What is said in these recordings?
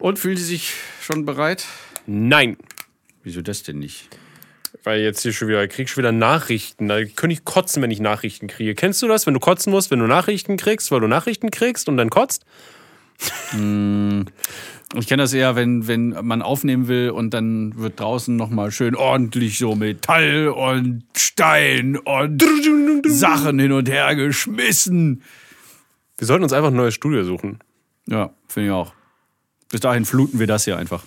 Und fühlen Sie sich schon bereit? Nein. Wieso das denn nicht? Weil jetzt hier schon wieder, ich krieg schon wieder Nachrichten. Da könnte ich kotzen, wenn ich Nachrichten kriege. Kennst du das, wenn du kotzen musst, wenn du Nachrichten kriegst, weil du Nachrichten kriegst und dann kotzt? Ich kenne das eher, wenn, wenn man aufnehmen will und dann wird draußen nochmal schön ordentlich so Metall und Stein und Sachen hin und her geschmissen. Wir sollten uns einfach ein neues Studio suchen. Ja, finde ich auch. Bis dahin fluten wir das hier einfach.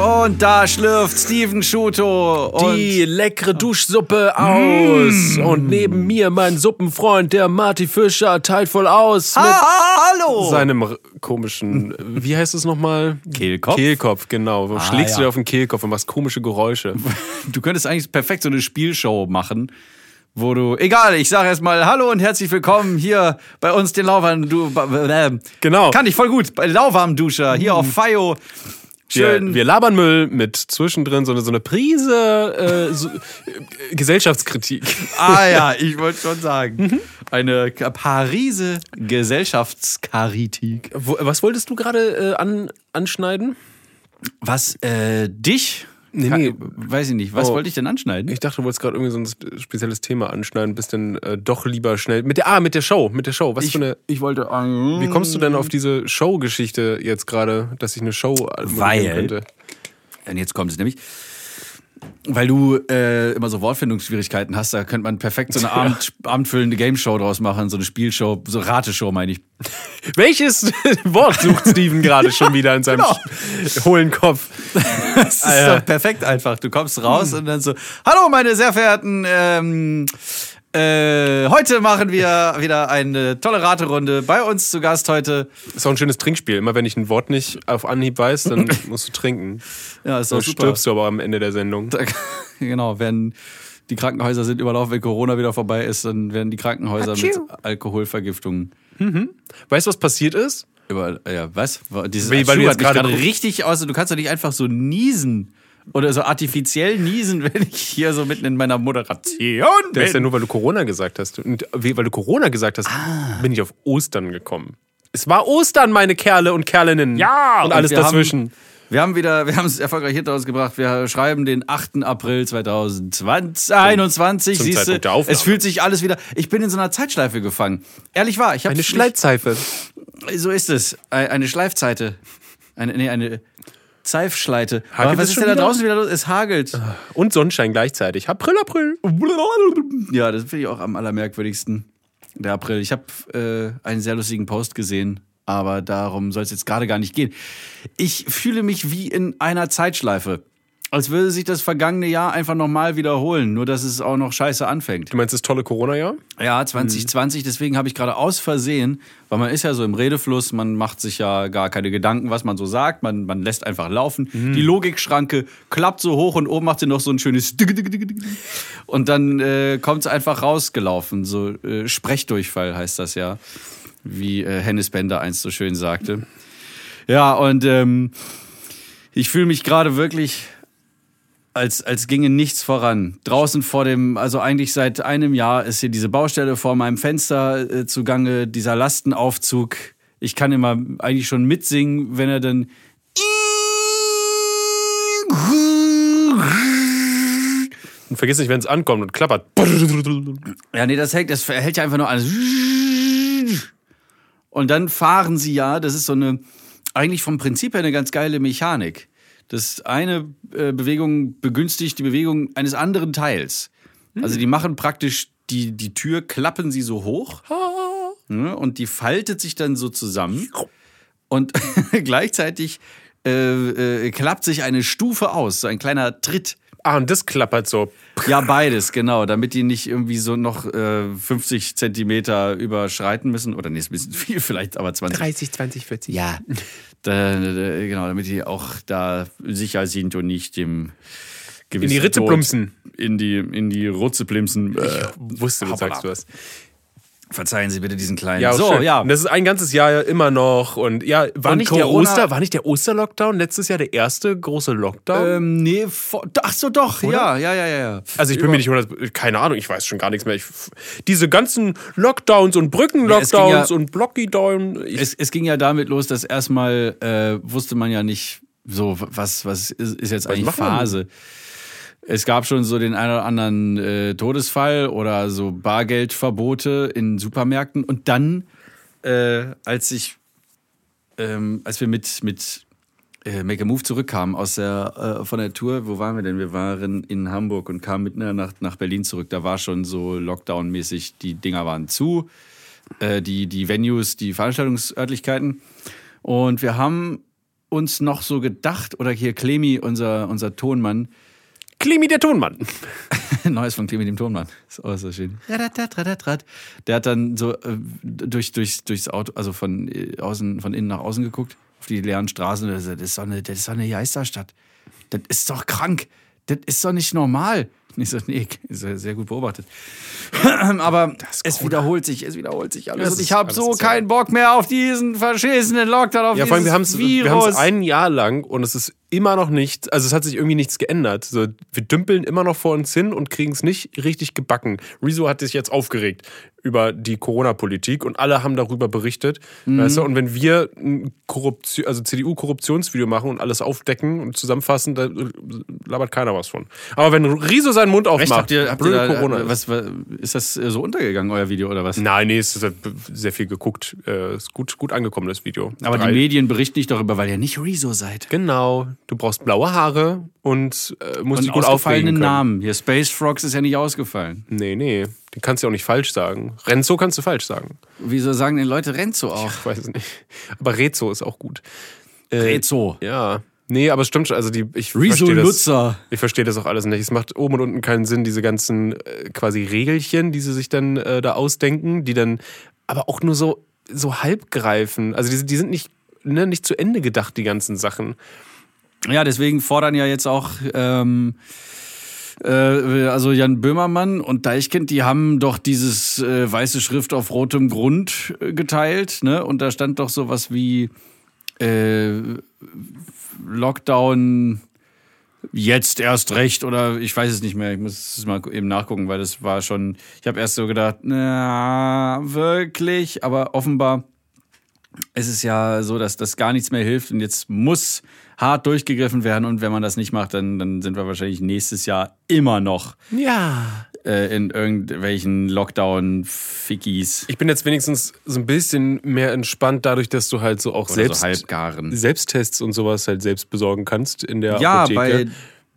Und da schlürft Steven Schuto. Die leckere Duschsuppe aus. Und neben mir mein Suppenfreund, der Marty Fischer, teilt voll aus. Mit Hallo! seinem komischen, wie heißt es nochmal? Kehlkopf? Kehlkopf, genau. Du schlägst ja. du dir auf den Kehlkopf und machst komische Geräusche. Du könntest eigentlich perfekt so eine Spielshow machen, wo du. Egal, ich sage erstmal Hallo und herzlich willkommen hier bei uns, den Lauwarm. Du, äh, Genau. Kann ich voll gut. Bei Lauwarmduscher hier auf FIO. Schön. Wir, wir labern Müll mit zwischendrin so eine, so eine Prise äh, so, äh, Gesellschaftskritik. ah ja, ich wollte schon sagen. Eine Parise Gesellschaftskaritik. Wo, was wolltest du gerade äh, an, anschneiden? Was, äh, dich? Nee, nee. Weiß ich nicht. Was Oh. wollte ich denn anschneiden? Ich dachte, du wolltest gerade irgendwie so ein spe- spezielles Thema anschneiden, bist denn äh, doch lieber schnell. Mit der, ah, mit der Show, mit der Show. Was für eine. ich wollte. Wie kommst du denn auf diese Show-Geschichte jetzt gerade, dass ich eine Show Weil- könnte? Und jetzt kommt es nämlich. Weil du äh, immer so Wortfindungsschwierigkeiten hast, da könnte man perfekt so eine Abend, abendfüllende Game-Show draus machen, so eine Spielshow, so Rateshow meine ich. Welches Wort sucht Steven gerade schon wieder in seinem Genau. hohlen Kopf? Das ist Ah, ja. doch perfekt einfach. Du kommst raus und dann so, hallo meine sehr verehrten, ähm, äh, heute machen wir wieder eine tolle Raterunde. Bei uns zu Gast heute, Ist auch ein schönes Trinkspiel. Immer wenn ich ein Wort nicht auf Anhieb weiß, dann musst du trinken. ja, ist Dann doch super. stirbst du aber am Ende der Sendung. genau, wenn die Krankenhäuser sind überlaufen, wenn Corona wieder vorbei ist, dann werden die Krankenhäuser mit Alkoholvergiftungen Weißt du, was passiert ist? Überall, ja, was? Dieses weil Achtung du jetzt gerade richtig aus. Du kannst doch nicht einfach so niesen. Oder so artifiziell niesen, wenn ich hier so mitten in meiner Moderation Das ist ja bin. nur, weil du Corona gesagt hast. Und weil du Corona gesagt hast, Ah. bin ich auf Ostern gekommen. Es war Ostern, meine Kerle und Kerlinnen. Ja, Und alles wir dazwischen. Haben, wir haben wieder, wir haben es erfolgreich hinter uns gebracht. Wir schreiben den 8. April 2021. Zum Siehste, Zeitpunkt der Aufnahme. es fühlt sich alles wieder. Ich bin in so einer Zeitschleife gefangen. Ehrlich wahr, ich habe Eine Schleitzeife. So ist es. Ei- Eine Schleifzeite. Eine, nee, eine Zeifschleite. Hagelt was ist denn da wieder? draußen wieder los? Es hagelt. Und Sonnenschein gleichzeitig. April, April. Ja, das finde ich auch am allermerkwürdigsten. Der April. Ich habe äh, einen sehr lustigen Post gesehen, aber darum soll es jetzt gerade gar nicht gehen. Ich fühle mich wie in einer Zeitschleife. Als würde sich das vergangene Jahr einfach nochmal wiederholen, nur dass es auch noch scheiße anfängt. Du meinst das tolle Corona-Jahr? Ja, 2020, deswegen habe ich gerade aus Versehen, weil man ist ja so im Redefluss, man macht sich ja gar keine Gedanken, was man so sagt, man, man lässt einfach laufen. Die Logikschranke klappt so hoch und oben macht sie noch so ein schönes und dann äh, kommt es einfach rausgelaufen. So äh, Sprechdurchfall heißt das ja, wie äh, Hennes Bender einst so schön sagte. Ja, und ähm, ich fühle mich gerade wirklich als, als ginge nichts voran. Draußen vor dem, also eigentlich seit einem Jahr ist hier diese Baustelle vor meinem Fenster äh, zugange, dieser Lastenaufzug. Ich kann immer eigentlich schon mitsingen, wenn er dann. Und vergiss nicht, wenn es ankommt und klappert. Ja, nee, das hält, das hält ja einfach nur an. Und dann fahren sie ja, das ist so eine, eigentlich vom Prinzip her eine ganz geile Mechanik. Das eine äh, Bewegung begünstigt die Bewegung eines anderen Teils. Also die machen praktisch die, die Tür, klappen sie so hoch ne, und die faltet sich dann so zusammen und gleichzeitig äh, äh, klappt sich eine Stufe aus, so ein kleiner Tritt. Ah, und das klappert so. Ja, beides, genau, damit die nicht irgendwie so noch äh, 50 Zentimeter überschreiten müssen. Oder nee, ist ein bisschen viel, vielleicht aber 20. 30, 20, 40. Ja, da, da, genau, damit die auch da sicher sind und nicht dem In die Ritze plumpsen. In die, in die Rutze plumpsen. Äh, Wusste, du hoppala. sagst du was. Verzeihen Sie bitte diesen kleinen. Ja, so, schön. ja. Und das ist ein ganzes Jahr ja immer noch. Und ja, war, nicht, der Corona- Oster, war nicht der Osterlockdown letztes Jahr der erste große Lockdown? Ähm, nee, vor, ach so, doch, ja, ja, ja, ja, ja. Also ich bin mir nicht 100, keine Ahnung, ich weiß schon gar nichts mehr. Ich, diese ganzen Lockdowns und Ja, Brückenlockdowns ging ja- und Blockydown. Es, es ging ja damit los, dass erstmal äh, wusste man ja nicht so, was, was ist, ist jetzt eigentlich macht man? Es gab schon so den einen oder anderen äh, Todesfall oder so Bargeldverbote in Supermärkten. Und dann, äh, als ich, ähm, als wir mit, mit äh, Make a Move zurückkamen aus der, äh, von der Tour, wo waren wir denn? Wir waren in Hamburg und kamen mitten in der Nacht nach Berlin zurück. Da war schon so Lockdown-mäßig, die Dinger waren zu, äh, die, die Venues, die Veranstaltungsörtlichkeiten. Und wir haben uns noch so gedacht, oder hier Clemi, unser, unser Tonmann, Klimi der Tonmann. Neues von Clemi dem Tonmann. Ist auch so schön. Der hat dann so äh, durch, durch, durchs Auto, also von, äh, außen, von innen nach außen geguckt, auf die leeren Straßen. Das ist doch eine, das ist doch eine Geisterstadt. Das ist doch krank. Das ist doch nicht normal. Und ich so, nee, ist ja sehr gut beobachtet. Aber es wiederholt sich, es wiederholt sich alles. Und ich habe so keinen Bock mehr auf diesen verschissenen Lockdown, auf Ja, vor allem, wir haben es wir Virus. haben's ein Jahr lang und es ist immer noch nicht, also es hat sich irgendwie nichts geändert. So, wir dümpeln immer noch vor uns hin und kriegen es nicht richtig gebacken. Rezo hat sich jetzt aufgeregt über die Corona-Politik und alle haben darüber berichtet. Weißt du? Und wenn wir ein Korruption, also CDU-Korruptionsvideo machen und alles aufdecken und zusammenfassen, da labert keiner was von. Aber wenn Rezo seinen Mund aufmacht, Echt, habt ihr, habt ihr da, Corona ist. was, was, ist das äh, so untergegangen, euer Video, oder was? Nein, nee, es ist halt sehr viel geguckt. Äh, ist gut, gut angekommen, das Video. Aber Drei- die Medien berichten nicht darüber, weil ihr nicht Rezo seid. Genau. Du brauchst blaue Haare und äh, musst Und dich gut ausgefallenen. Namen. Hier, Space Frogs ist ja nicht ausgefallen. Nee, nee. Den kannst du auch nicht falsch sagen. Renzo kannst du falsch sagen. Wieso sagen denn Leute Renzo auch? Ich weiß es nicht. Aber Rezo ist auch gut. Äh, Rezo. Ja. Nee, aber es stimmt schon. Also die, ich verstehe das, ich verstehe das auch alles nicht. Es macht oben und unten keinen Sinn, diese ganzen äh, quasi Regelchen, die sie sich dann äh, da ausdenken, die dann aber auch nur so, so halb greifen. Also die, die sind nicht, ne, nicht zu Ende gedacht, die ganzen Sachen. Ja, deswegen fordern ja jetzt auch ähm, äh, also Jan Böhmermann und Deichkind, die haben doch dieses äh, weiße Schrift auf rotem Grund äh, geteilt, ne? Und da stand doch sowas wie äh, Lockdown jetzt erst recht oder ich weiß es nicht mehr. Ich muss es mal eben nachgucken, weil das war schon. Ich habe erst so gedacht, na wirklich, aber offenbar es ist ja so, dass das gar nichts mehr hilft und jetzt muss hart durchgegriffen werden und wenn man das nicht macht, dann, dann sind wir wahrscheinlich nächstes Jahr immer noch Ja. Äh, in irgendwelchen Lockdown-Fickies Ich bin jetzt wenigstens so ein bisschen mehr entspannt, dadurch, dass du halt so auch oder selbst, so. Selbsttests und sowas halt selbst besorgen kannst in der Ja, Apotheke. bei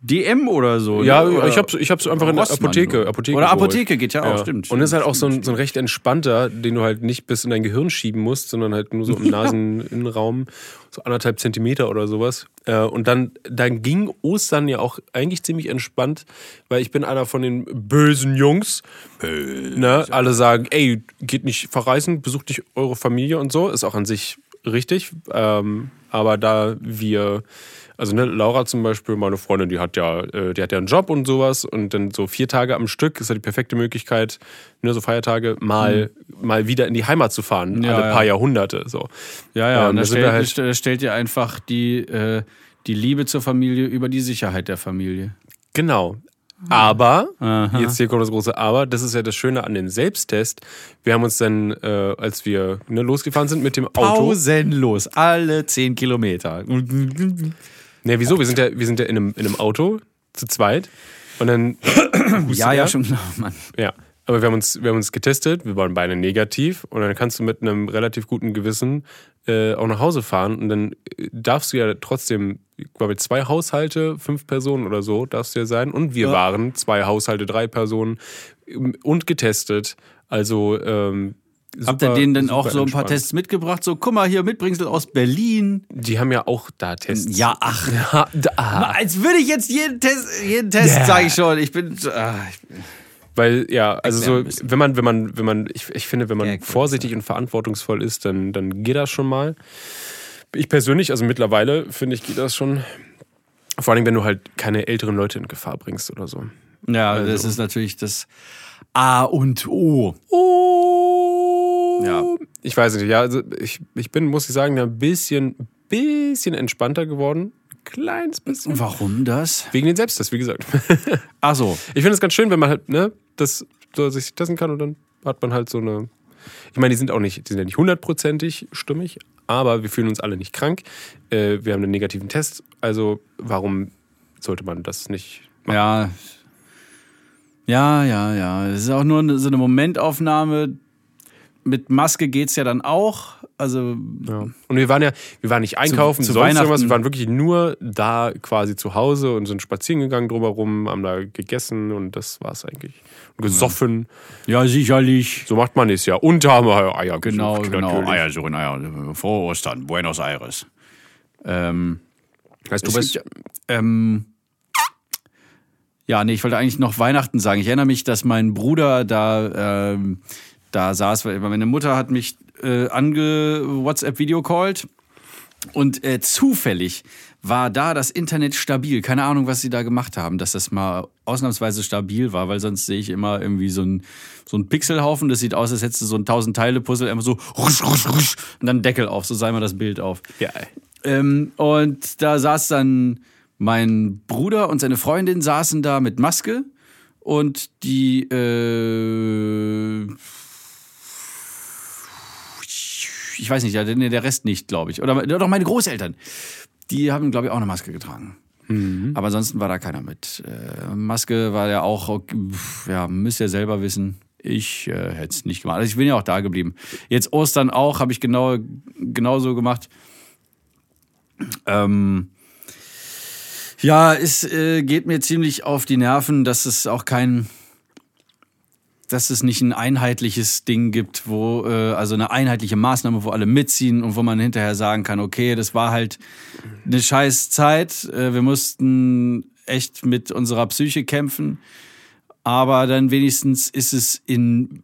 DM oder so. ja, ne? Oder ich hab's, ich hab's einfach in der Apotheke, oder- Apotheke Oder geholt. Apotheke geht ja auch, stimmt. Und ist halt auch so ein, so ein recht entspannter, den du halt nicht bis in dein Gehirn schieben musst, sondern halt nur so im Naseninnenraum, so anderthalb Zentimeter oder sowas. Äh, Und dann, dann ging Ostern ja auch eigentlich ziemlich entspannt, weil ich bin einer von den bösen Jungs. Ne? Alle sagen, ey, geht nicht verreisen, besucht nicht eure Familie und so. Ist auch an sich richtig. Ähm, aber da wir, also ne, Laura zum Beispiel, meine Freundin, die hat ja, äh, die hat ja einen Job und sowas und dann so vier Tage am Stück ist ja die perfekte Möglichkeit, ne, so Feiertage mal, mal wieder in die Heimat zu fahren, Ja, alle ja. paar Jahrhunderte. So. Ja, ja, Ähm, und da stellt, halt- st- stellt ihr einfach die, äh, die Liebe zur Familie über die Sicherheit der Familie. Genau. Aber, Aha. jetzt hier kommt das große Aber, das ist ja das Schöne an dem Selbsttest. Wir haben uns dann, äh, als wir ne, losgefahren sind mit dem Auto. Pausenlos, alle zehn Kilometer. Ne, wieso? Wir sind ja, wir sind ja in einem, in einem Auto zu zweit. Und dann. Ja, ja, schon klar, Mann. Ja. Aber wir haben, uns, wir haben uns getestet, wir waren beide negativ und dann kannst du mit einem relativ guten Gewissen äh, auch nach Hause fahren und dann äh, darfst du ja trotzdem, ich glaube, zwei Haushalte, fünf Personen oder so darfst du ja sein und wir Ja. waren zwei Haushalte, drei Personen ähm, und getestet. Also ähm, Habt ihr super- denen super auch so ein paar entspannt. Tests mitgebracht? So, guck mal, hier Mitbringsel aus Berlin. Die haben ja auch da Tests. Ja, ach. Ja, da. Als würde ich jetzt jeden Test, jeden Test Ja. sage ich schon. Ich bin. Ah, ich, Weil, ja, also so, wenn man, wenn man, wenn man, ich, ich finde, wenn man Ja, vorsichtig und verantwortungsvoll ist, dann, dann geht das schon mal. Ich persönlich, also mittlerweile, finde ich, geht das schon. Vor allem, wenn du halt keine älteren Leute in Gefahr bringst oder so. ja, Also. das ist natürlich das A und O. Ja. Ich weiß nicht, ja, also ich, ich bin, muss ich sagen, ein bisschen, bisschen entspannter geworden. Ein kleines bisschen. Warum das? Wegen den Selbsttest, wie gesagt. Ach so. Ich finde es ganz schön, wenn man halt, ne, das so sich testen kann und dann hat man halt so eine. Ich meine, die sind auch nicht, die sind ja nicht hundertprozentig stimmig, aber wir fühlen uns alle nicht krank. Äh, wir haben einen negativen Test, also warum sollte man das nicht machen? Ja. Ja, ja, ja. Es ist auch nur so eine Momentaufnahme. Mit Maske geht's ja dann auch. Also, Ja. Und wir waren ja, wir waren nicht einkaufen, zu sonst irgendwas, Weihnachten- wir waren wirklich nur da quasi zu Hause und sind spazieren gegangen drumherum, haben da gegessen und das war's eigentlich. Und gesoffen. ja, sicherlich. So macht man es ja. Und da haben wir Eier Genau, gesucht, genau. natürlich. Eier suchen, Eier. Frohe Ostern, Buenos Aires. Ähm, Heißt, du es bist ähm, ja, nee, ich wollte eigentlich noch Weihnachten sagen. Ich erinnere mich, dass mein Bruder da, ähm, da saß, weil meine Mutter hat mich äh, ange WhatsApp-Video-callt und äh, zufällig war da das Internet stabil. Keine Ahnung, was sie da gemacht haben, dass das mal ausnahmsweise stabil war, weil sonst sehe ich immer irgendwie so ein so ein Pixelhaufen. Das sieht aus, als hättest du so ein 1000 Teile Puzzle immer so rusch, rusch, rusch, und dann Deckel auf. So sei mal das Bild auf. ja. Ähm, und da saß dann mein Bruder und seine Freundin saßen da mit Maske und die äh, ich weiß nicht, ja, der der Rest nicht, glaube ich. Oder doch meine Großeltern. Die haben, glaube ich, auch eine Maske getragen. Aber ansonsten war da keiner mit. Äh, Maske war ja auch, ja, müsst ihr selber wissen. Ich äh, hätte es nicht gemacht. Also ich bin ja auch da geblieben. Jetzt Ostern auch, habe ich genau genauso gemacht. Ähm, ja, es äh, geht mir ziemlich auf die Nerven, dass es auch kein, dass es nicht ein einheitliches Ding gibt, wo, äh, also eine einheitliche Maßnahme, wo alle mitziehen und wo man hinterher sagen kann, okay, das war halt eine scheiß Zeit, äh, wir mussten echt mit unserer Psyche kämpfen, aber dann wenigstens ist es in,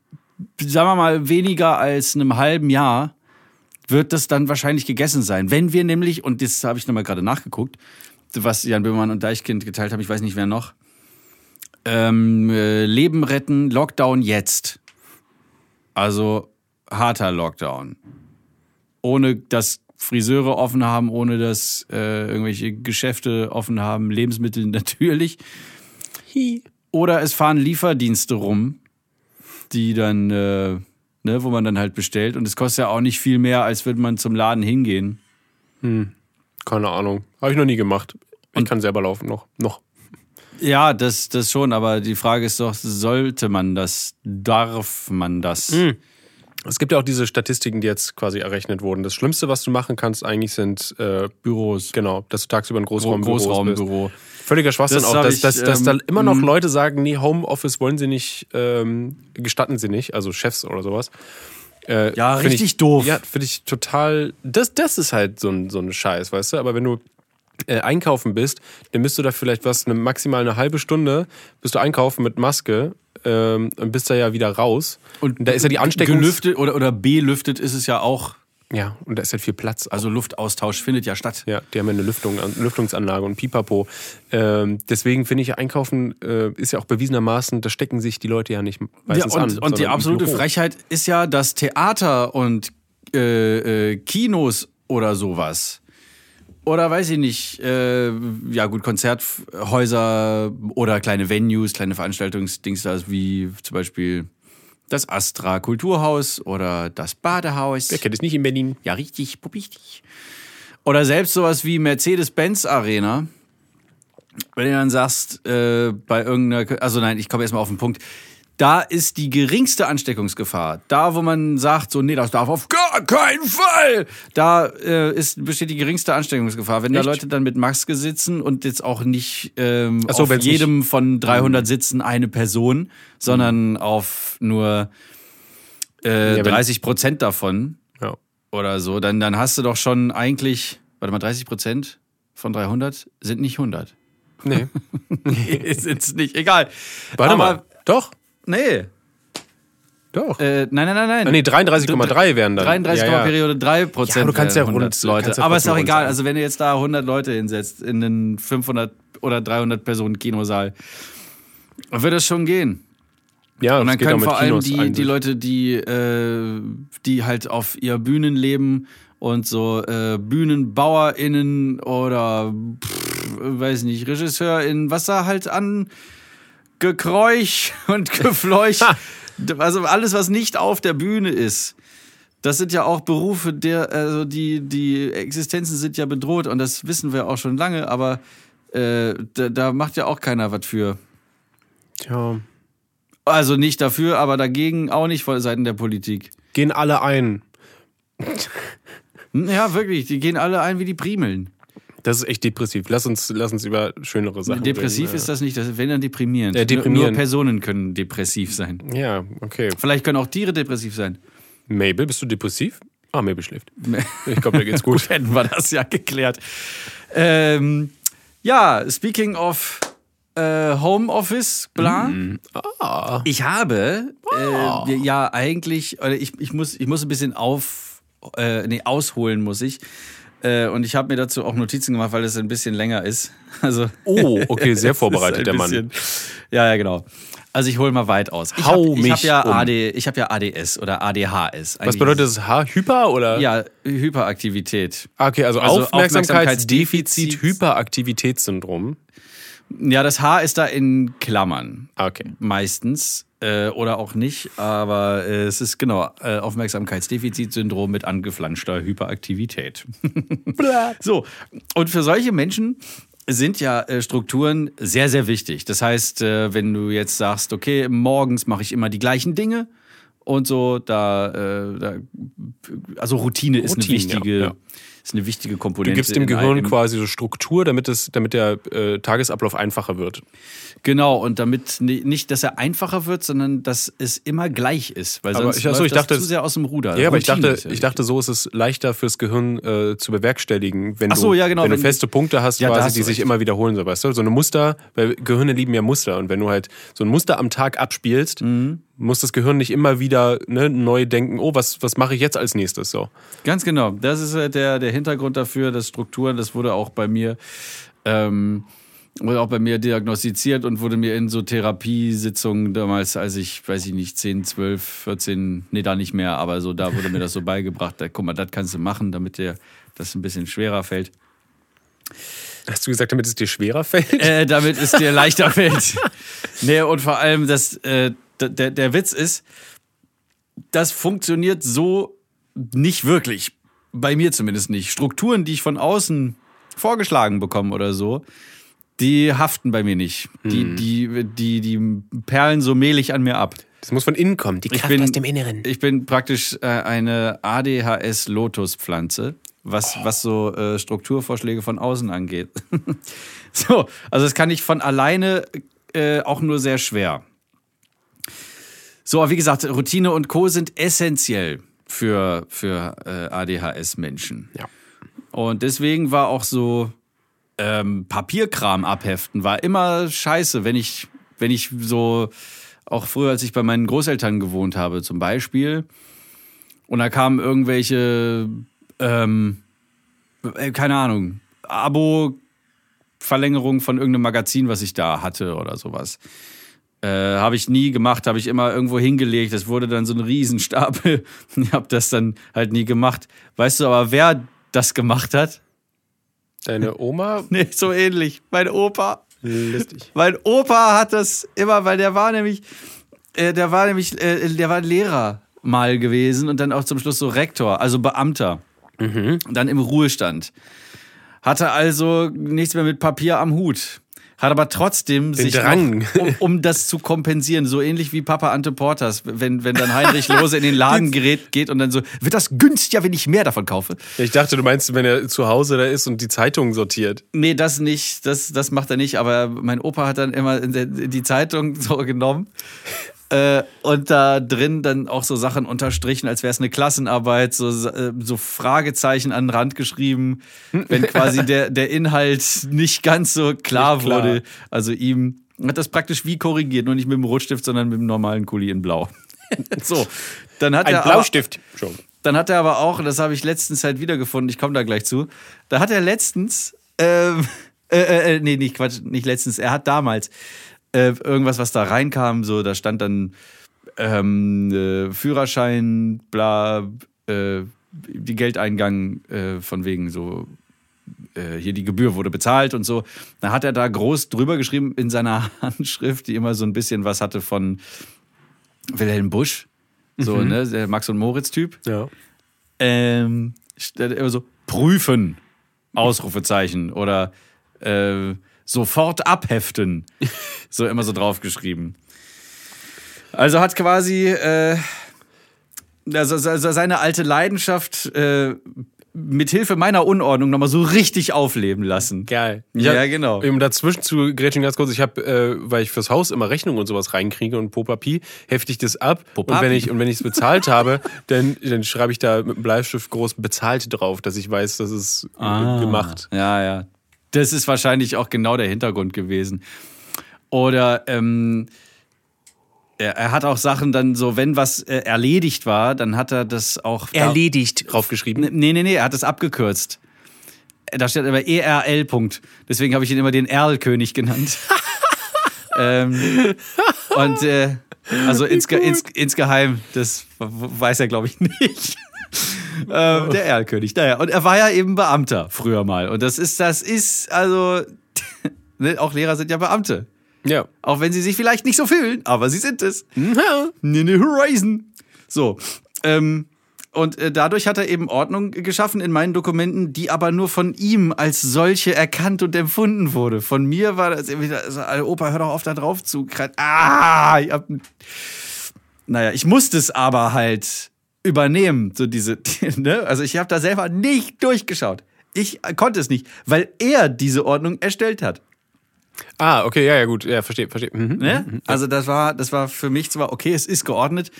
sagen wir mal, weniger als einem halben Jahr wird das dann wahrscheinlich gegessen sein. Wenn wir nämlich, und das habe ich nochmal gerade nachgeguckt, was Jan Böhmermann und Deichkind geteilt haben, ich weiß nicht wer noch, ähm, äh, Leben retten, Lockdown jetzt. Also harter Lockdown. Ohne dass Friseure offen haben, ohne dass äh, irgendwelche Geschäfte offen haben, Lebensmittel natürlich. Oder es fahren Lieferdienste rum, die dann, äh, ne, wo man dann halt bestellt. Und es kostet ja auch nicht viel mehr, als würde man zum Laden hingehen. Keine Ahnung. Habe ich noch nie gemacht. Ich kann selber laufen noch. Noch. Ja, das, das schon, aber die Frage ist doch, sollte man das? Darf man das? Es gibt ja auch diese Statistiken, die jetzt quasi errechnet wurden. Das Schlimmste, was du machen kannst, eigentlich sind äh, Büros. genau, dass du tagsüber in Großraumbüros bist. Großraumbüro. Völliger Schwachsinn Das auch, dass, ich, dass, dass da ähm, immer noch mhm. Leute sagen, nee, Homeoffice wollen sie nicht, ähm, gestatten sie nicht, also Chefs oder sowas. Äh, Ja, richtig ich, doof. Ja, finde ich total. Das, das ist halt so ein, so ein Scheiß, weißt du? Aber wenn du äh, einkaufen bist, dann bist du da vielleicht was, eine, maximal eine halbe Stunde, bist du einkaufen mit Maske ähm, und bist da ja wieder raus. Und da ist ja die Ansteckung. Gelüftet oder, oder belüftet ist es ja auch. Ja, und da ist halt viel Platz. Also Luftaustausch findet ja statt. Ja, die haben ja eine Lüftung, Lüftungsanlage und Pipapo. Ähm, deswegen finde ich, ja, Einkaufen äh, ist ja auch bewiesenermaßen, da stecken sich die Leute ja nicht Ja, meistens und, an. und die absolute. Frechheit ist ja, dass Theater und äh, äh, Kinos oder sowas oder weiß ich nicht, äh, ja gut, Konzerthäuser oder kleine Venues, kleine Veranstaltungsdings, wie zum Beispiel das Astra Kulturhaus oder das Badehaus. Wer kennt es nicht in Berlin? Ja, richtig, richtig. Oder selbst sowas wie Mercedes-Benz Arena. Wenn du dann sagst, äh, bei irgendeiner, also nein, ich komme erstmal auf den Punkt. Da ist die geringste Ansteckungsgefahr. Da, wo man sagt, so, nee, das darf auf gar keinen Fall. Da äh, ist, besteht die geringste Ansteckungsgefahr. Wenn da Echt? Leute dann mit Maske sitzen und jetzt auch nicht ähm, so, auf jedem von 300 Sitzen eine Person, sondern auf nur äh, Ja, wenn- 30 Prozent davon Ja. oder so, dann, dann hast du doch schon eigentlich, warte mal, 30 Prozent von 300 sind nicht 100. Nee. Sind's nicht, egal. Warte Aber, mal. Doch. Nee, Doch. äh, nein, nein, nein, nein. Ah, nee, 33,3 wären dann. 33, ja, ja. Periode 3 Prozent. Ja, du kannst ja wären rund- 100 du Leute. kannst ja Aber ist auch rund egal. Also wenn du jetzt da 100 Leute hinsetzt in einen 500 oder 300 Personen Kinosaal, dann wird das schon gehen. Ja, und das dann können vor allem Kinos die, die. Leute, die, äh, die halt auf ihr Bühnen leben und so äh, BühnenbauerInnen oder pff, weiß nicht, RegisseurInnen, was da halt an Gekräuch und Gefleuch, also alles, was nicht auf der Bühne ist. Das sind ja auch Berufe, der, also die, die Existenzen sind ja bedroht und das wissen wir auch schon lange, aber äh, da, da macht ja auch keiner was für. Tja. Also nicht dafür, aber dagegen auch nicht von Seiten der Politik. Gehen alle ein. Hm, Ja, wirklich, die gehen alle ein wie die Primeln. Das ist echt depressiv. Lass uns, lass uns über schönere Sachen Depressiv reden. ist das nicht, das wenn dann deprimierend. Ja, Nur, deprimierend. nur Personen können depressiv sein. Ja, okay. Vielleicht können auch Tiere depressiv sein. Mabel, bist du depressiv? Ah, Mabel schläft. Ich glaube, mir geht's gut. Hätten wir das ja geklärt. Ähm, ja, speaking of äh, Homeoffice, bla. Ah. Ich habe äh, ja eigentlich, oder ich, ich, muss, ich muss ein bisschen auf, äh, nee, ausholen muss ich. Äh, und ich habe mir dazu auch Notizen gemacht, weil es ein bisschen länger ist. Also, Oh, okay, sehr vorbereitet, der ein Mann. bisschen- Ja, ja, genau. Also ich hole mal weit aus. Ich Hau habe ich hab mich ja, um. AD, ich hab ja ADS oder ADHS. Was bedeutet das H? Hyper oder? Ja, Hyperaktivität. Ah, Okay, also, Also Aufmerksamkeitsdefizit, Aufmerksamkeitsdefizit- Hyperaktivitätssyndrom. Ja, das H ist da in Klammern. Ah, Okay. meistens äh, oder auch nicht, aber äh, es ist genau äh, Aufmerksamkeitsdefizitsyndrom mit angeflanschter Hyperaktivität. so, und für solche Menschen sind ja äh, Strukturen sehr, sehr wichtig. Das heißt, äh, wenn du jetzt sagst, okay, morgens mache ich immer die gleichen Dinge und so, da, äh, da also Routine, ist eine Routine, wichtige, ja, ja. Ist eine wichtige Du Komponente. gibst dem Gehirn quasi so Struktur, damit, es, damit der äh, Tagesablauf einfacher wird. Genau, und damit ni- nicht, dass er einfacher wird, sondern dass es immer gleich ist. Weil Aber sonst ich- ach so, läuft ich dachte, das zu sehr aus dem Ruder. Ja, aber ich dachte, ja ich dachte, so ist es leichter fürs Gehirn äh, zu bewerkstelligen, wenn, so, du, ja, genau, wenn du wenn- feste Punkte hast, Ja, quasi, hast die du sich recht. immer wiederholen, so weißt du? So eine Muster, weil Gehirne lieben ja Muster. Und wenn du halt so ein Muster am Tag abspielst, Mhm. Muss das Gehirn nicht immer wieder ne, neu denken, oh, was, was mache ich jetzt als nächstes? So. Ganz genau. Das ist äh, der, der Hintergrund dafür, dass Strukturen, das wurde auch bei mir, ähm, wurde auch bei mir diagnostiziert und wurde mir in so Therapiesitzungen damals, als ich, weiß ich nicht, 10, 12, 14, nee, da nicht mehr, aber so, da wurde mir das so beigebracht, da, guck mal, das kannst du machen, damit dir das ein bisschen schwerer fällt. Hast du gesagt, damit es dir schwerer fällt? äh, damit es dir leichter fällt. Nee, und vor allem, das, äh, der, der Witz ist, das funktioniert so nicht wirklich. Bei mir zumindest nicht. Strukturen, die ich von außen vorgeschlagen bekomme oder so, die haften bei mir nicht. Die, die, die, die perlen so mehlig an mir ab. Das muss von innen kommen, die Ich Kraft bin, aus dem Inneren. ich bin praktisch äh, eine ADHS-Lotuspflanze, was, was so äh, Strukturvorschläge von außen angeht. so, also das kann ich von alleine äh, auch nur sehr schwer. So, aber wie gesagt, Routine und Co. sind essentiell für, für äh, ADHS-Menschen. Ja. Und deswegen war auch so ähm, Papierkram abheften war immer scheiße, wenn ich, wenn ich so, auch früher, als ich bei meinen Großeltern gewohnt habe, zum Beispiel. Und da kamen irgendwelche, ähm, äh, keine Ahnung, Abo-Verlängerung von irgendeinem Magazin, was ich da hatte oder sowas. Äh, habe ich nie gemacht, habe ich immer irgendwo hingelegt. Das wurde dann so ein Riesenstapel. Ich habe das dann halt nie gemacht. Weißt du aber, wer das gemacht hat? Deine Oma? Nee, so ähnlich. Mein Opa. Lustig. Mein Opa hat das immer, weil der war nämlich, äh, der war nämlich, äh, der war Lehrer mal gewesen und dann auch zum Schluss so Rektor, also Beamter. Dann im Ruhestand. Hatte also nichts mehr mit Papier am Hut. Hat aber trotzdem sich Drang. Noch, um, um das zu kompensieren, so ähnlich wie Papa Ante Portas, wenn, wenn dann Heinrich Lose in den Laden gerät, geht und dann so, wird das günstiger, wenn ich mehr davon kaufe? Ich dachte, du meinst, wenn er zu Hause da ist und die Zeitung sortiert. Nee, das nicht, das, das macht er nicht, aber mein Opa hat dann immer die Zeitung so genommen äh, und da drin dann auch so Sachen unterstrichen, als wäre es eine Klassenarbeit, so, äh, so Fragezeichen an den Rand geschrieben, wenn quasi der, der Inhalt nicht ganz so klar, klar. wurde. Also ihm hat das praktisch wie korrigiert, nur nicht mit dem Rotstift, sondern mit dem normalen Kuli in Blau. so, dann hat Ein er aber- Blaustift. Schon. dann hat er aber auch, das habe ich letztens halt wiedergefunden, ich komme da gleich zu, da hat er letztens, ähm, äh, äh, nee, nicht Quatsch, nicht letztens, er hat damals äh, irgendwas, was da reinkam, so, da stand dann ähm, äh, Führerschein, bla, äh, die Geldeingang äh, von wegen so, äh, hier die Gebühr wurde bezahlt und so. Da hat er da groß drüber geschrieben in seiner Handschrift, die immer so ein bisschen was hatte von Wilhelm Busch, so, ne, der Max und Moritz-Typ. Ja. Ähm, immer so, prüfen, Ausrufezeichen oder äh, sofort abheften. So immer so draufgeschrieben. Also hat quasi äh, also, also seine alte Leidenschaft äh, mit Hilfe meiner Unordnung nochmal so richtig aufleben lassen. Geil. Ja, genau. Um dazwischen zu grätschen ganz kurz, ich habe, äh, weil ich fürs Haus immer Rechnungen und sowas reinkriege und Popapi, hefte ich das ab. Popapi. Und wenn ich und wenn ich es bezahlt habe, dann, dann schreibe ich da mit dem Bleistift groß bezahlt drauf, dass ich weiß, das ist äh, Ah. gemacht. Ja, ja. Das ist wahrscheinlich auch genau der Hintergrund gewesen. Oder ähm, er, er hat auch Sachen dann so, wenn was äh, erledigt war, dann hat er das auch. da- Erledigt draufgeschrieben. Nee, nee, nee, er hat es abgekürzt. Da steht aber ERL. Punkt. Deswegen habe ich ihn immer den Erlkönig genannt. ähm, und äh, also insge ins, insgeheim, das weiß er, glaube ich, nicht. ähm, der Erlkönig. Naja, und er war ja eben Beamter früher mal. Und das ist, das ist, also, ne, auch Lehrer sind ja Beamte. Ja. Auch wenn sie sich vielleicht nicht so fühlen, aber sie sind es. Ne, ne, Horizon. So. Ähm, und äh, dadurch hat er eben Ordnung geschaffen in meinen Dokumenten, die aber nur von ihm als solche erkannt und empfunden wurde. Von mir war das irgendwie, so, Alter, Opa, hör doch auf, da drauf zu. Ah, ich hab, naja, ich musste es aber halt übernehmen, so diese, ne? Also ich habe da selber nicht durchgeschaut. Ich äh, konnte es nicht, weil er diese Ordnung erstellt hat. Ah, okay, ja, ja, gut. Ja, verstehe, verstehe. Mhm. Ne? Also das war, das war für mich zwar okay, es ist geordnet,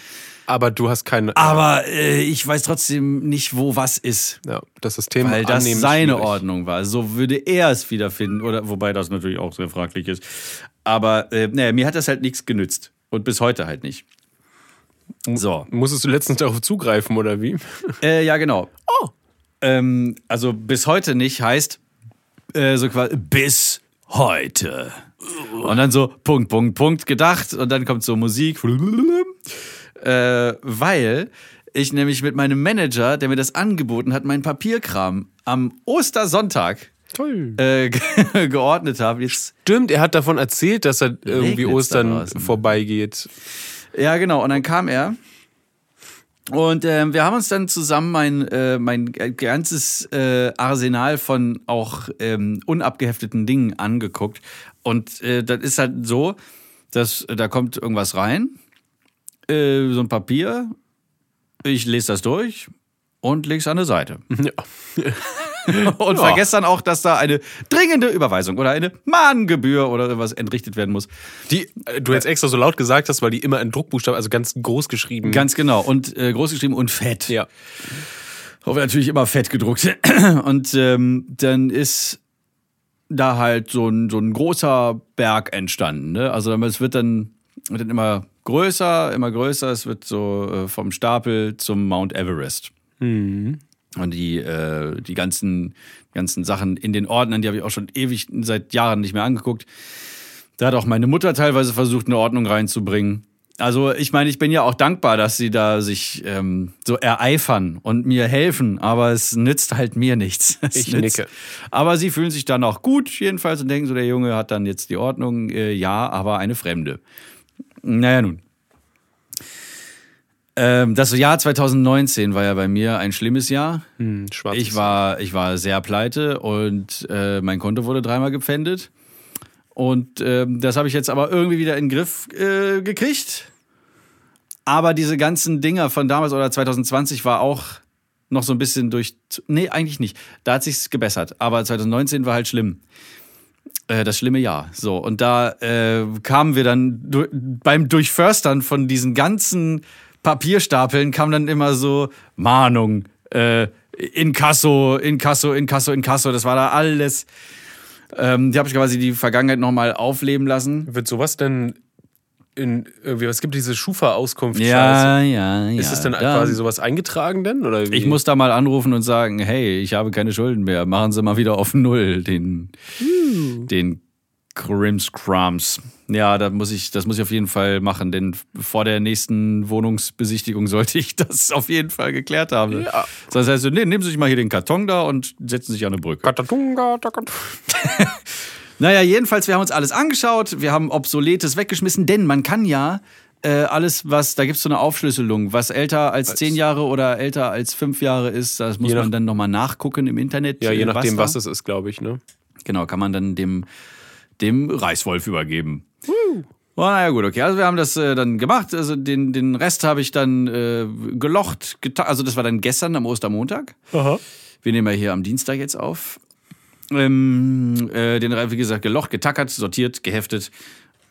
Aber du hast keine. aber äh, ich weiß trotzdem nicht, wo was ist. ja, das System Weil das seine schwierig. Ordnung war. So würde er es wiederfinden. Oder wobei das natürlich auch sehr fraglich ist. Aber äh, naja, mir hat das halt nichts genützt. Und bis heute halt nicht. So. Musstest du letztens darauf zugreifen, oder wie? Äh, ja, genau. Oh. Ähm, also bis heute nicht heißt äh, so quasi bis heute. Und dann so Punkt, Punkt, Punkt gedacht und dann kommt so Musik. Äh, weil ich nämlich mit meinem Manager, der mir das angeboten hat, meinen Papierkram am Ostersonntag Toll. äh, ge- geordnet habe. Jetzt, Stimmt, er hat davon erzählt, dass er irgendwie Ostern vorbeigeht. Ja, genau. Und dann kam er. Und ähm, wir haben uns dann zusammen mein, äh, mein ganzes äh, Arsenal von auch ähm, unabgehefteten Dingen angeguckt. Und äh, das ist halt so, dass äh, da kommt irgendwas rein, äh, so ein Papier. Ich lese das durch und leg's an eine Seite. Ja. Und Ja. vergesse dann auch, dass da eine dringende Überweisung oder eine Mahngebühr oder irgendwas entrichtet werden muss. Die, äh, du jetzt extra so laut gesagt hast, weil die immer in Druckbuchstaben, also ganz groß geschrieben. Ganz genau. Und äh, groß geschrieben und fett. ja. Auch natürlich immer fett gedruckt. Und ähm, dann ist da halt so ein, so ein großer Berg entstanden. Ne? Also es wird dann, wird dann immer größer, immer größer. Es wird so äh, vom Stapel zum Mount Everest. Und die, äh, die ganzen, ganzen Sachen in den Ordnern, die habe ich auch schon ewig seit Jahren nicht mehr angeguckt. Da hat auch meine Mutter teilweise versucht, eine Ordnung reinzubringen. Also ich meine, ich bin ja auch dankbar, dass sie da sich ähm, so ereifern und mir helfen, aber es nützt halt mir nichts. Es Ich nützt. nicke. Aber sie fühlen sich dann auch gut jedenfalls und denken so, der Junge hat dann jetzt die Ordnung, äh, ja, aber eine Fremde. Naja nun. Ähm, das Jahr 2019 war ja bei mir ein schlimmes Jahr. Hm. Ich war, ich war sehr pleite und äh, mein Konto wurde dreimal gepfändet. Und ähm, das habe ich jetzt aber irgendwie wieder in den Griff äh, gekriegt. Aber diese ganzen Dinger von damals oder 2020 war auch noch so ein bisschen durch. Nee, eigentlich nicht. Da hat sich's gebessert. Aber 2019 war halt schlimm. Äh, das schlimme Jahr. So. Und da äh, kamen wir dann du beim Durchförstern von diesen ganzen Papierstapeln kam dann immer so Mahnung, äh, Inkasso, Inkasso, Inkasso, Inkasso. Das war da alles. Ähm, die habe ich quasi die Vergangenheit nochmal aufleben lassen. Wird sowas denn in irgendwie, es gibt diese Schufa-Auskunft. Ja, ja, ja. Ist es denn Da- quasi sowas eingetragen denn? Oder wie? Ich muss da mal anrufen und sagen, hey, ich habe keine Schulden mehr. Machen Sie mal wieder auf Null den, den Crimscrums. Ja, da muss ich, das muss ich auf jeden Fall machen, denn vor der nächsten Wohnungsbesichtigung sollte ich das auf jeden Fall geklärt haben. Ja. Das heißt, nee, nehmen Sie sich mal hier den Karton da und setzen sich an eine Brücke. Naja, jedenfalls, wir haben uns alles angeschaut, wir haben Obsoletes weggeschmissen, denn man kann ja äh, alles, was, da gibt es so eine Aufschlüsselung, was älter als, zehn Jahre oder älter als fünf Jahre ist, das muss nach- man dann nochmal nachgucken im Internet. Ja, je äh, nachdem, da- was es ist, glaube ich, ne? Genau, kann man dann dem, dem Reichswolf übergeben. Oh, naja, gut, okay. Also wir haben das äh, dann gemacht. Also den, den Rest habe ich dann äh, gelocht. Also das war dann gestern am Ostermontag. Aha. Wir nehmen ja hier am Dienstag jetzt auf. Ähm, äh, den, wie gesagt, gelocht, getackert, sortiert, geheftet.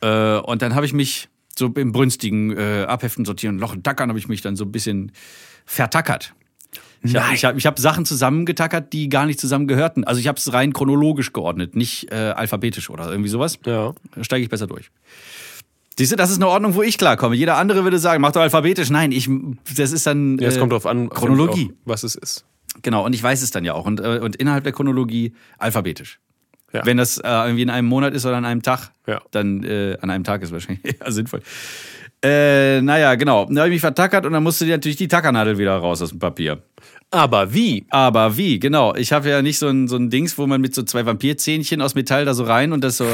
Äh, und dann habe ich mich so im brünstigen äh, Abheften, Sortieren, Lochen, Tackern, habe ich mich dann so ein bisschen vertackert. Ich habe ich hab, ich hab Sachen zusammengetackert, die gar nicht zusammengehörten. Also ich habe es rein chronologisch geordnet, nicht äh, alphabetisch oder irgendwie sowas. Ja. Da steige ich besser durch. Siehst du, das ist eine Ordnung, wo ich klarkomme. Jeder andere würde sagen, mach doch alphabetisch. Nein, ich, das ist dann. Ja, es äh, kommt drauf an, Chronologie. auch, was es ist. Genau, und ich weiß es dann ja auch. Und, äh, und innerhalb der Chronologie alphabetisch. Ja. Wenn das äh, irgendwie in einem Monat ist oder an einem Tag, Ja. dann äh, an einem Tag ist wahrscheinlich eher sinnvoll. Äh, naja, genau. Dann habe ich mich vertackert und dann musste die natürlich die Tackernadel wieder raus aus dem Papier. Aber wie? Aber wie? Genau. Ich habe ja nicht so ein, so ein Dings, wo man mit so zwei Vampirzähnchen aus Metall da so rein und das so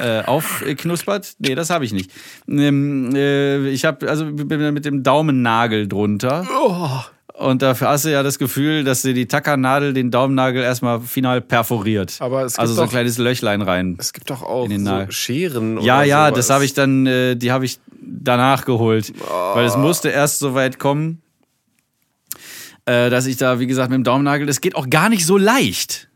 äh, aufknuspert. Nee, das habe ich nicht. Ähm, äh, ich habe also bin mit dem Daumennagel drunter. Und dafür hast du ja das Gefühl, dass dir die Tackernadel den Daumennagel erstmal final perforiert. Aber es gibt also so ein kleines Löchlein rein. Es gibt doch auch so. Scheren oder Ja, ja, sowas. das habe ich dann, äh, die habe ich danach geholt. Weil es musste erst so weit kommen, äh, dass ich da, wie gesagt, mit dem Daumennagel, das geht auch gar nicht so leicht.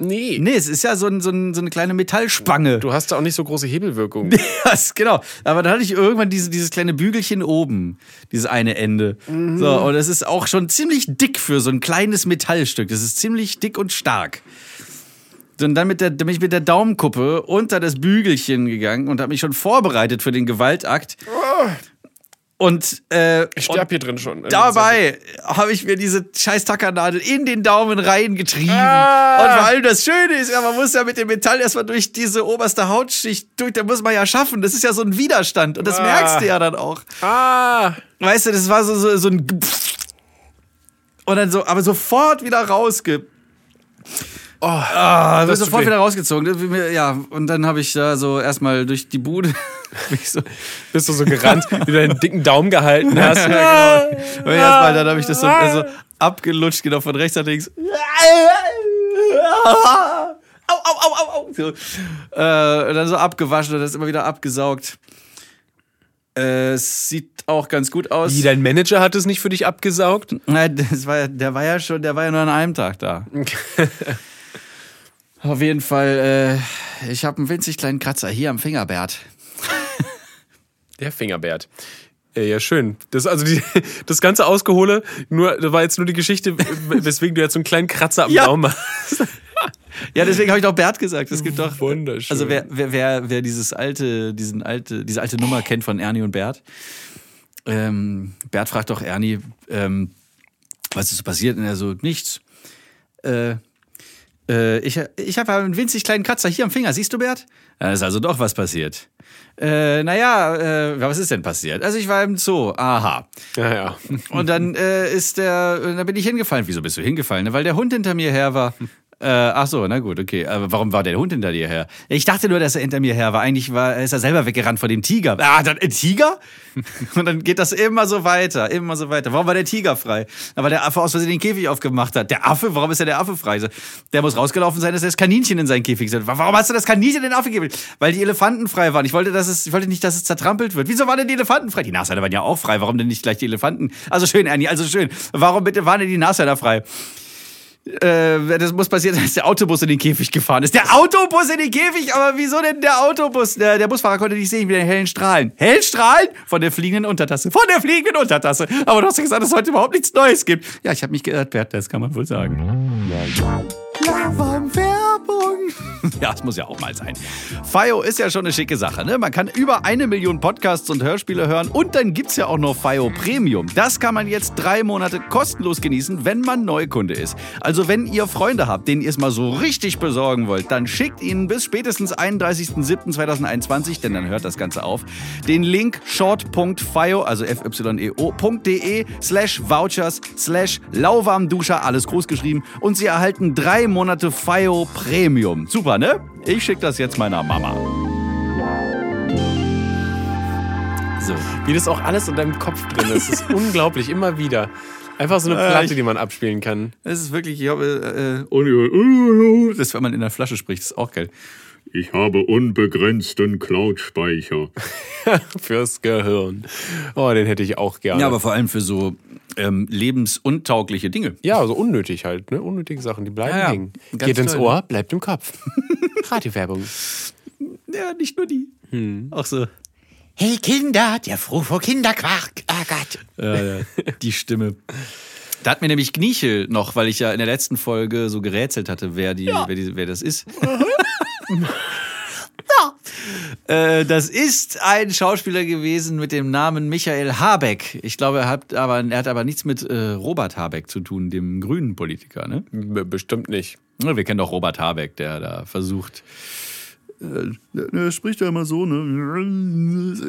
Nee. Nee, es ist ja so, ein, so, ein, so eine kleine Metallspange. Du hast da auch nicht so große Hebelwirkung. Das, genau. Aber dann hatte ich irgendwann diese, dieses kleine Bügelchen oben, dieses eine Ende. So, und das ist auch schon ziemlich dick für so ein kleines Metallstück. Das ist ziemlich dick und stark. Und dann, mit der, dann bin ich mit der Daumenkuppe unter das Bügelchen gegangen und habe mich schon vorbereitet für den Gewaltakt. Und, äh, Ich sterb hier drin schon. Dabei habe ich mir diese scheiß Tackernadel in den Daumen reingetrieben. Ah. Und vor allem das Schöne ist, ja, man muss ja mit dem Metall erstmal durch diese oberste Hautschicht durch, da muss man ja schaffen. Das ist ja so ein Widerstand und das Ah. merkst du ja dann auch. Ah! Weißt du, das war so, so, so ein und dann so, aber sofort wieder rausge. Oh, Ah, Das sofort wieder rausgezogen. Ja, und dann habe ich da so erstmal durch die Bude. so, bist du so gerannt, wie du deinen dicken Daumen gehalten hast. Und erstmal dann habe ich das so also abgelutscht, genau von rechts nach links. Au, au, au, au, au. So. Äh, und dann so abgewaschen und das immer wieder abgesaugt. Äh, es sieht auch ganz gut aus. Wie, dein Manager hat es nicht für dich abgesaugt? Nein, das war, ja- der war ja schon, der war ja nur an einem Tag da. Auf jeden Fall, äh, ich habe einen winzig kleinen Kratzer hier am Fingerbert. Der Fingerbert. Äh, Ja, schön. Das also die, das ganze Ausgehole, nur das war jetzt nur die Geschichte, weswegen du jetzt so einen kleinen Kratzer am Ja. Daumen hast. Ja, deswegen habe ich doch Bert gesagt. Es gibt doch. Wunderschön. Also wer, wer, wer, wer dieses alte, diesen alte, diese alte Nummer kennt von Ernie und Bert, ähm, Bert fragt doch Ernie, ähm, was ist so passiert? Und er so, nichts. Äh, äh, ich ich habe einen winzig kleinen Kratzer hier am Finger, siehst du, Bert? Da ist also doch was passiert. Äh, naja, äh, was ist denn passiert? Also ich war im Zoo, aha. Ja, ja. Und dann äh, ist der, da bin ich hingefallen. Wieso bist du hingefallen? Weil der Hund hinter mir her war. Äh, ach so, na gut, okay. Aber warum war der Hund hinter dir her? Ich dachte nur, dass er hinter mir her war. Eigentlich war, ist er selber weggerannt vor dem Tiger. Ah, dann ein Tiger? Und dann geht das immer so weiter, immer so weiter. Warum war der Tiger frei? Na, Weil der Affe aus Versehen den Käfig aufgemacht hat. Der Affe? Warum ist ja der Affe frei? Der muss rausgelaufen sein, dass er das Kaninchen in seinen Käfig setzt. Warum hast du das Kaninchen in den Affe gegeben? Weil die Elefanten frei waren. Ich wollte, dass es, ich wollte nicht, dass es zertrampelt wird. Wieso waren denn die Elefanten frei? Die Nashörner waren ja auch frei. Warum denn nicht gleich die Elefanten? Also schön, Ernie, also schön. Warum bitte waren denn die Nashörner frei? Äh, das muss passieren, dass der Autobus in den Käfig gefahren ist. Der Autobus in den Käfig? Aber wieso denn der Autobus? Der, der Busfahrer konnte nicht sehen, wie den hellen Strahlen. Hellen Strahlen? Von der fliegenden Untertasse. Von der fliegenden Untertasse. Aber du hast ja gesagt, dass es heute überhaupt nichts Neues gibt. Ja, ich habe mich geirrt, Bert, das kann man wohl sagen. Werbung, Werbung, Ja, es muss ja auch mal sein. FIO ist ja schon eine schicke Sache. Ne? Man kann über eine Million Podcasts und Hörspiele hören und dann gibt es ja auch noch FIO Premium. Das kann man jetzt drei Monate kostenlos genießen, wenn man Neukunde ist. Also wenn ihr Freunde habt, denen ihr es mal so richtig besorgen wollt, dann schickt ihnen bis spätestens 31.07.2021, denn dann hört das Ganze auf, den Link short.fio, also fyeo.de slash vouchers slash lauwarmduscher, alles groß geschrieben und sie erhalten drei Monate FIO Premium. Super, ne? Ich schicke das jetzt meiner Mama. So. Wie das auch alles in deinem Kopf drin ist. Das ist unglaublich, immer wieder. Einfach so eine Äh, Platte, ich- die man abspielen kann. Es ist wirklich, ich habe, äh, äh, das, wenn man in der Flasche spricht, ist auch geil. Ich habe unbegrenzten Cloud-Speicher. Fürs Gehirn. Oh, den hätte ich auch gerne. Ja, aber vor allem für so ähm, lebensuntaugliche Dinge. Ja, so unnötig halt, ne? Unnötige Sachen, die bleiben Ja, ja. hängen. Ganz Geht ins Ohr, bleibt im Kopf. Radiowerbung. Ja, nicht nur die. Auch so. Hey Kinder, der Frufo Kinderquark. Ah Gott. Ja, ja. Die Stimme. Da hat mir nämlich Gniechel noch, weil ich ja in der letzten Folge so gerätselt hatte, wer, die, wer, die, wer das ist. Äh, das ist ein Schauspieler gewesen mit dem Namen Michael Habeck. Ich glaube, er hat aber, er hat aber nichts mit äh, Robert Habeck zu tun, dem grünen Politiker. Ne? Bestimmt nicht. Ja, Wir kennen doch Robert Habeck, der da versucht. Äh, er spricht ja immer so, ne? So,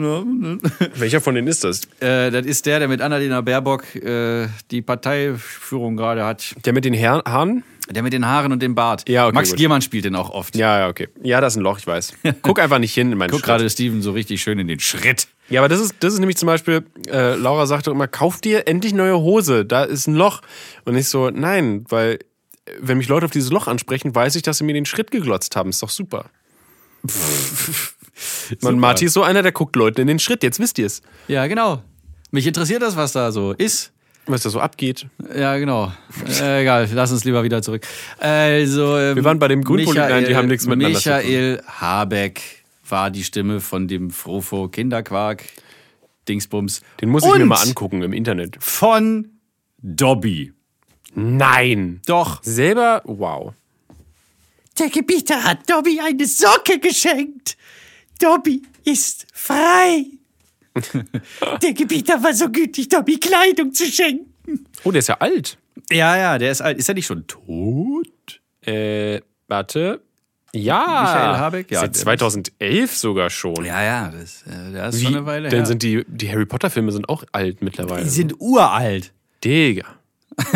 ja, ne? Welcher von denen ist das? Äh, das ist der, der mit Annalena Baerbock äh, die Parteiführung gerade hat. Der mit den Her Haaren? Der mit den Haaren und dem Bart. Ja, okay, Max gut. Giermann spielt den auch oft. Ja, ja, okay. Ja, das ist ein Loch, ich weiß. Guck einfach nicht hin in meinen Guck Schritt. gerade Steven so richtig schön in den Schritt. Ja, aber das ist, das ist nämlich zum Beispiel, äh, Laura sagte immer, kauf dir endlich neue Hose, da ist ein Loch. Und ich so, nein, weil äh, wenn mich Leute auf dieses Loch ansprechen, weiß ich, dass sie mir den Schritt geglotzt haben. Ist doch super. Man, Marty ist so einer, der guckt Leuten in den Schritt, jetzt wisst ihr es. Ja, genau. Mich interessiert das, was da so ist. Was da so abgeht. Ja, genau. Äh, egal, lass uns lieber wieder zurück. Also, ähm, Wir waren bei dem Grünpolitiker, nein, die haben nichts miteinander. Michael Habeck war die Stimme von dem Frofo Kinderquark Dingsbums. Den muss ich mir Und mal angucken im Internet. Von Dobby. Nein. Doch. Selber, wow. Der Gebieter hat Dobby eine Socke geschenkt. Dobby ist frei. Der Gebieter war so gütig, Dobby Kleidung zu schenken. Oh, der ist ja alt. Ja, ja, der ist alt. Ist er nicht schon tot? Äh, warte. Ja. Michael Habeck? Ja, Seit der- 2011 sogar schon. Ja, ja, das, äh, das ist Wie, schon eine Weile Dann her. sind die, die Harry Potter Filme sind auch alt mittlerweile. die sind uralt. Digga.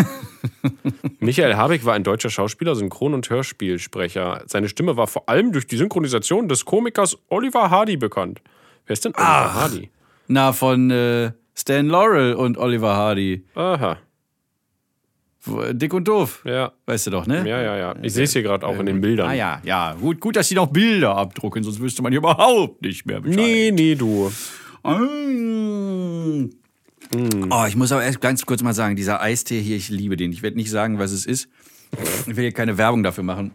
Michael Habeck war ein deutscher Schauspieler, Synchron- und Hörspielsprecher. Seine Stimme war vor allem durch die Synchronisation des Komikers Oliver Hardy bekannt. Wer ist denn Oliver Hardy? Na, von äh, Stan Laurel und Oliver Hardy. Aha. Äh, Dick und doof. Ja. Weißt du doch, ne? Ja, ja, ja. Ich sehe es hier gerade auch in den Bildern. Ah ja, ja. Gut, gut, dass sie noch Bilder abdrucken, sonst wüsste man hier überhaupt nicht mehr Bescheid. Nee, nee, du. Mm. Oh, ich muss aber erst ganz kurz mal sagen, dieser Eistee hier, ich liebe den. Ich werde nicht sagen, was es ist. Ich will hier keine Werbung dafür machen.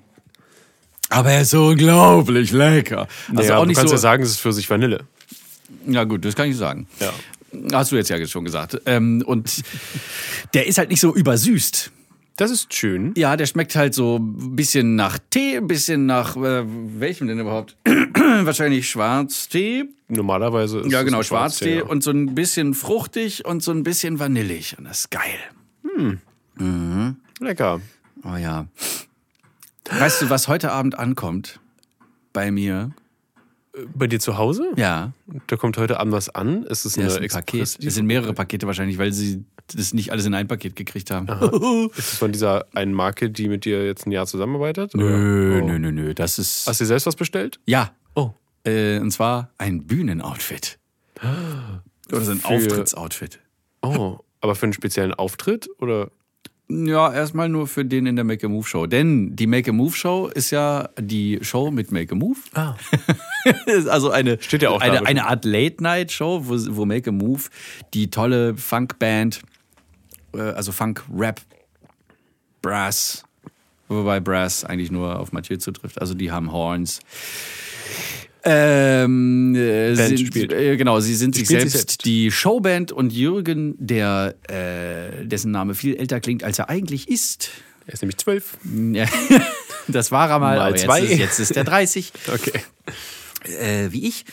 Aber er ist so unglaublich lecker. Also ja, auch du nicht kannst so. ja sagen, es ist für sich Vanille. Ja, gut, das kann ich sagen. Ja. Hast du jetzt ja schon gesagt. Ähm, und der ist halt nicht so übersüßt. Das ist schön. Ja, der schmeckt halt so ein bisschen nach Tee, ein bisschen nach äh, welchem denn überhaupt? Wahrscheinlich Schwarztee. Normalerweise ist Ja, genau, ein Schwarztee ja. und so ein bisschen fruchtig und so ein bisschen vanillig. Und das ist geil. Lecker. Oh ja. Weißt du, was heute Abend ankommt? Bei mir? Bei dir zu Hause? Ja. Da kommt heute Abend was an. Ist es Das eine ist ein Express- Paket. Es sind mehrere Pakete wahrscheinlich, weil sie das nicht alles in ein Paket gekriegt haben. Ist es von dieser einen Marke, die mit dir jetzt ein Jahr zusammenarbeitet? Nö? Oh. nö, nö, nö. Das ist. Hast du dir selbst was bestellt? Ja. Oh. Äh, und zwar ein Bühnenoutfit. Oder so ein Für- Auftrittsoutfit. Oh. Aber für einen speziellen Auftritt? Oder? Ja, erstmal nur für den in der Make a Move Show. Denn die Make a Move Show ist ja die Show mit Make a Move. Ah. Also eine, Steht ja auch eine, eine Art Late-Night-Show, wo, wo Make a Move die tolle Funk-Band, äh, also Funk-Rap, Brass, wobei Brass eigentlich nur auf Mathieu zutrifft. Also die haben Horns. Ähm, äh, Band sind, spielt. Äh, genau, sie sind sich selbst, sich selbst. die Showband und Jürgen, der äh, dessen Name viel älter klingt, als er eigentlich ist. Er ist nämlich zwölf. Das war er mal, Mal aber zwei. Jetzt, ist, jetzt ist der 30, Okay. Äh, wie ich.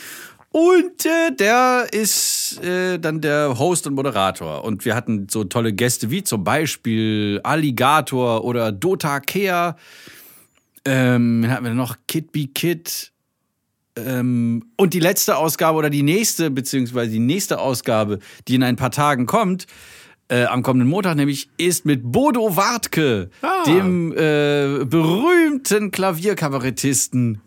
Und äh, der ist äh, dann der Host und Moderator. Und wir hatten so tolle Gäste wie zum Beispiel Alligator oder Dota Kea. Ähm, dann hatten wir noch Kid Be Kid. Ähm, und die letzte Ausgabe oder die nächste, beziehungsweise die nächste Ausgabe, die in ein paar Tagen kommt, äh, am kommenden Montag nämlich, ist mit Bodo Wartke, dem äh, berühmten Klavierkabarettisten.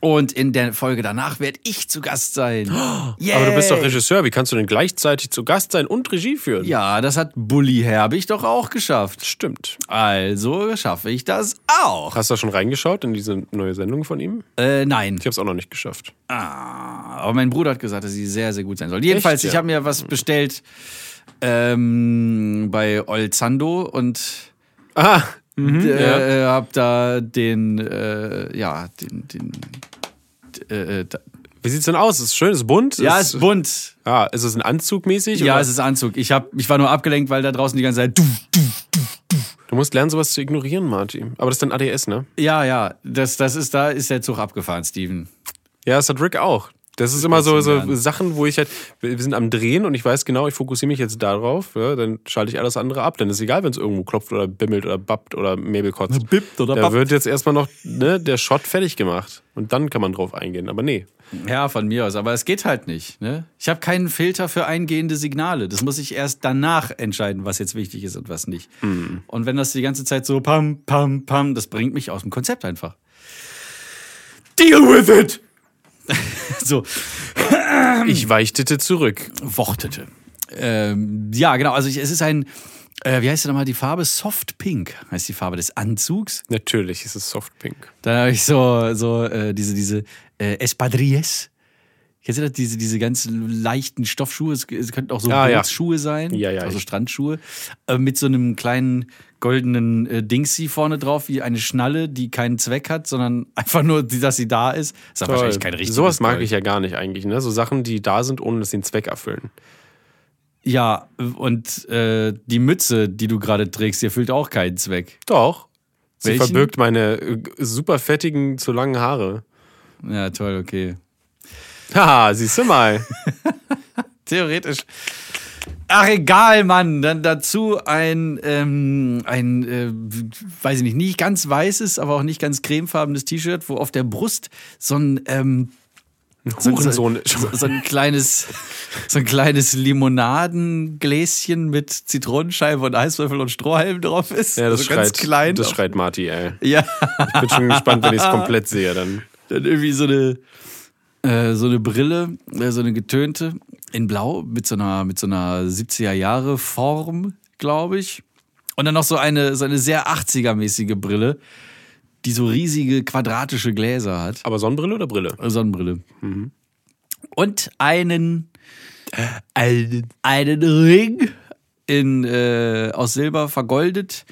Und in der Folge danach werde ich zu Gast sein. Yeah. Aber du bist doch Regisseur. Wie kannst du denn gleichzeitig zu Gast sein und Regie führen? Ja, das hat Bully Herbig doch auch geschafft. Stimmt. Also schaffe ich das auch. Hast du schon reingeschaut in diese neue Sendung von ihm? Äh, nein. Ich habe es auch noch nicht geschafft. Ah, aber mein Bruder hat gesagt, dass sie sehr, sehr gut sein soll. Jedenfalls, Echt, ich habe mir was bestellt ähm, bei Olzando und Ah, äh, hab da den, äh, ja, den, den äh, da, wie sieht's denn aus? Ist schön, ist bunt? ja, ist bunt. Ah, ist es ein Anzug mäßig? Ja, oder? es ist Anzug. Ich, hab, ich war nur abgelenkt, weil da draußen die ganze Zeit. Du, du. Du musst lernen, sowas zu ignorieren, Marty. Aber das ist dann ADS, ne? Ja, ja, das, das ist, da ist der Zug abgefahren, Steven. Ja, das hat Rick auch. Das ist immer so, so. Sachen, wo ich halt, wir sind am Drehen und ich weiß genau, ich fokussiere mich jetzt darauf, ja, dann schalte ich alles andere ab. Dann ist egal, wenn es irgendwo klopft oder bimmelt oder babbt oder Mäbel kotzt. Bippt oder Da babbt. wird jetzt erstmal noch ne, der Shot fertig gemacht. Und dann kann man drauf eingehen. Aber nee. Ja, von mir aus. Aber es geht halt nicht. Ne? Ich habe keinen Filter für eingehende Signale. Das muss ich erst danach entscheiden, was jetzt wichtig ist und was nicht. Und wenn das die ganze Zeit so pam, pam, pam, das bringt mich aus dem Konzept einfach. Deal with it! so, Ich weichtete zurück. wortete. Ähm, ja, genau. Also ich, es ist ein, äh, wie heißt denn nochmal die Farbe? Soft Pink heißt die Farbe des Anzugs. Natürlich ist es Softpink. Dann habe ich so, so äh, diese, diese äh, Espadrilles. Kennst du das? Diese, diese ganz leichten Stoffschuhe. Es, es könnten auch so Ah, ja. Bootsschuhe sein. Ja, ja, Also ich- Strandschuhe. Äh, mit so einem kleinen goldenen äh, Dingsy vorne drauf, wie eine Schnalle, die keinen Zweck hat, sondern einfach nur, dass sie da ist. Ist aber wahrscheinlich kein richtiges Sowas mag Gold. ich ja gar nicht eigentlich. Ne? So Sachen, die da sind, ohne dass sie einen Zweck erfüllen. Ja, und äh, die Mütze, die du gerade trägst, die erfüllt auch keinen Zweck. Doch. Sie Welchen? verbirgt meine äh, super fettigen, zu langen Haare. Ja, toll, okay. Haha, siehst du mal. Theoretisch. Ach, egal, Mann. Dann dazu ein, ähm, ein äh, weiß ich nicht, nicht ganz weißes, aber auch nicht ganz cremefarbenes T-Shirt, wo auf der Brust so ein, ähm, so, so, so, ein kleines, so ein kleines Limonadengläschen mit Zitronenscheibe und Eiswürfel und Strohhalm drauf ist. Ja, das also schreit, ganz klein. das schreit Marty, ey. ja, Ich bin schon gespannt, wenn ich es komplett sehe dann. dann irgendwie so eine, äh, so eine Brille, äh, so eine getönte in Blau mit so einer, mit so einer 70er Jahre Form, glaube ich. Und dann noch so eine, so eine sehr 80er-mäßige Brille, die so riesige quadratische Gläser hat. Aber Sonnenbrille oder Brille? Sonnenbrille. Und einen, einen, einen Ring in, äh, aus Silber vergoldet,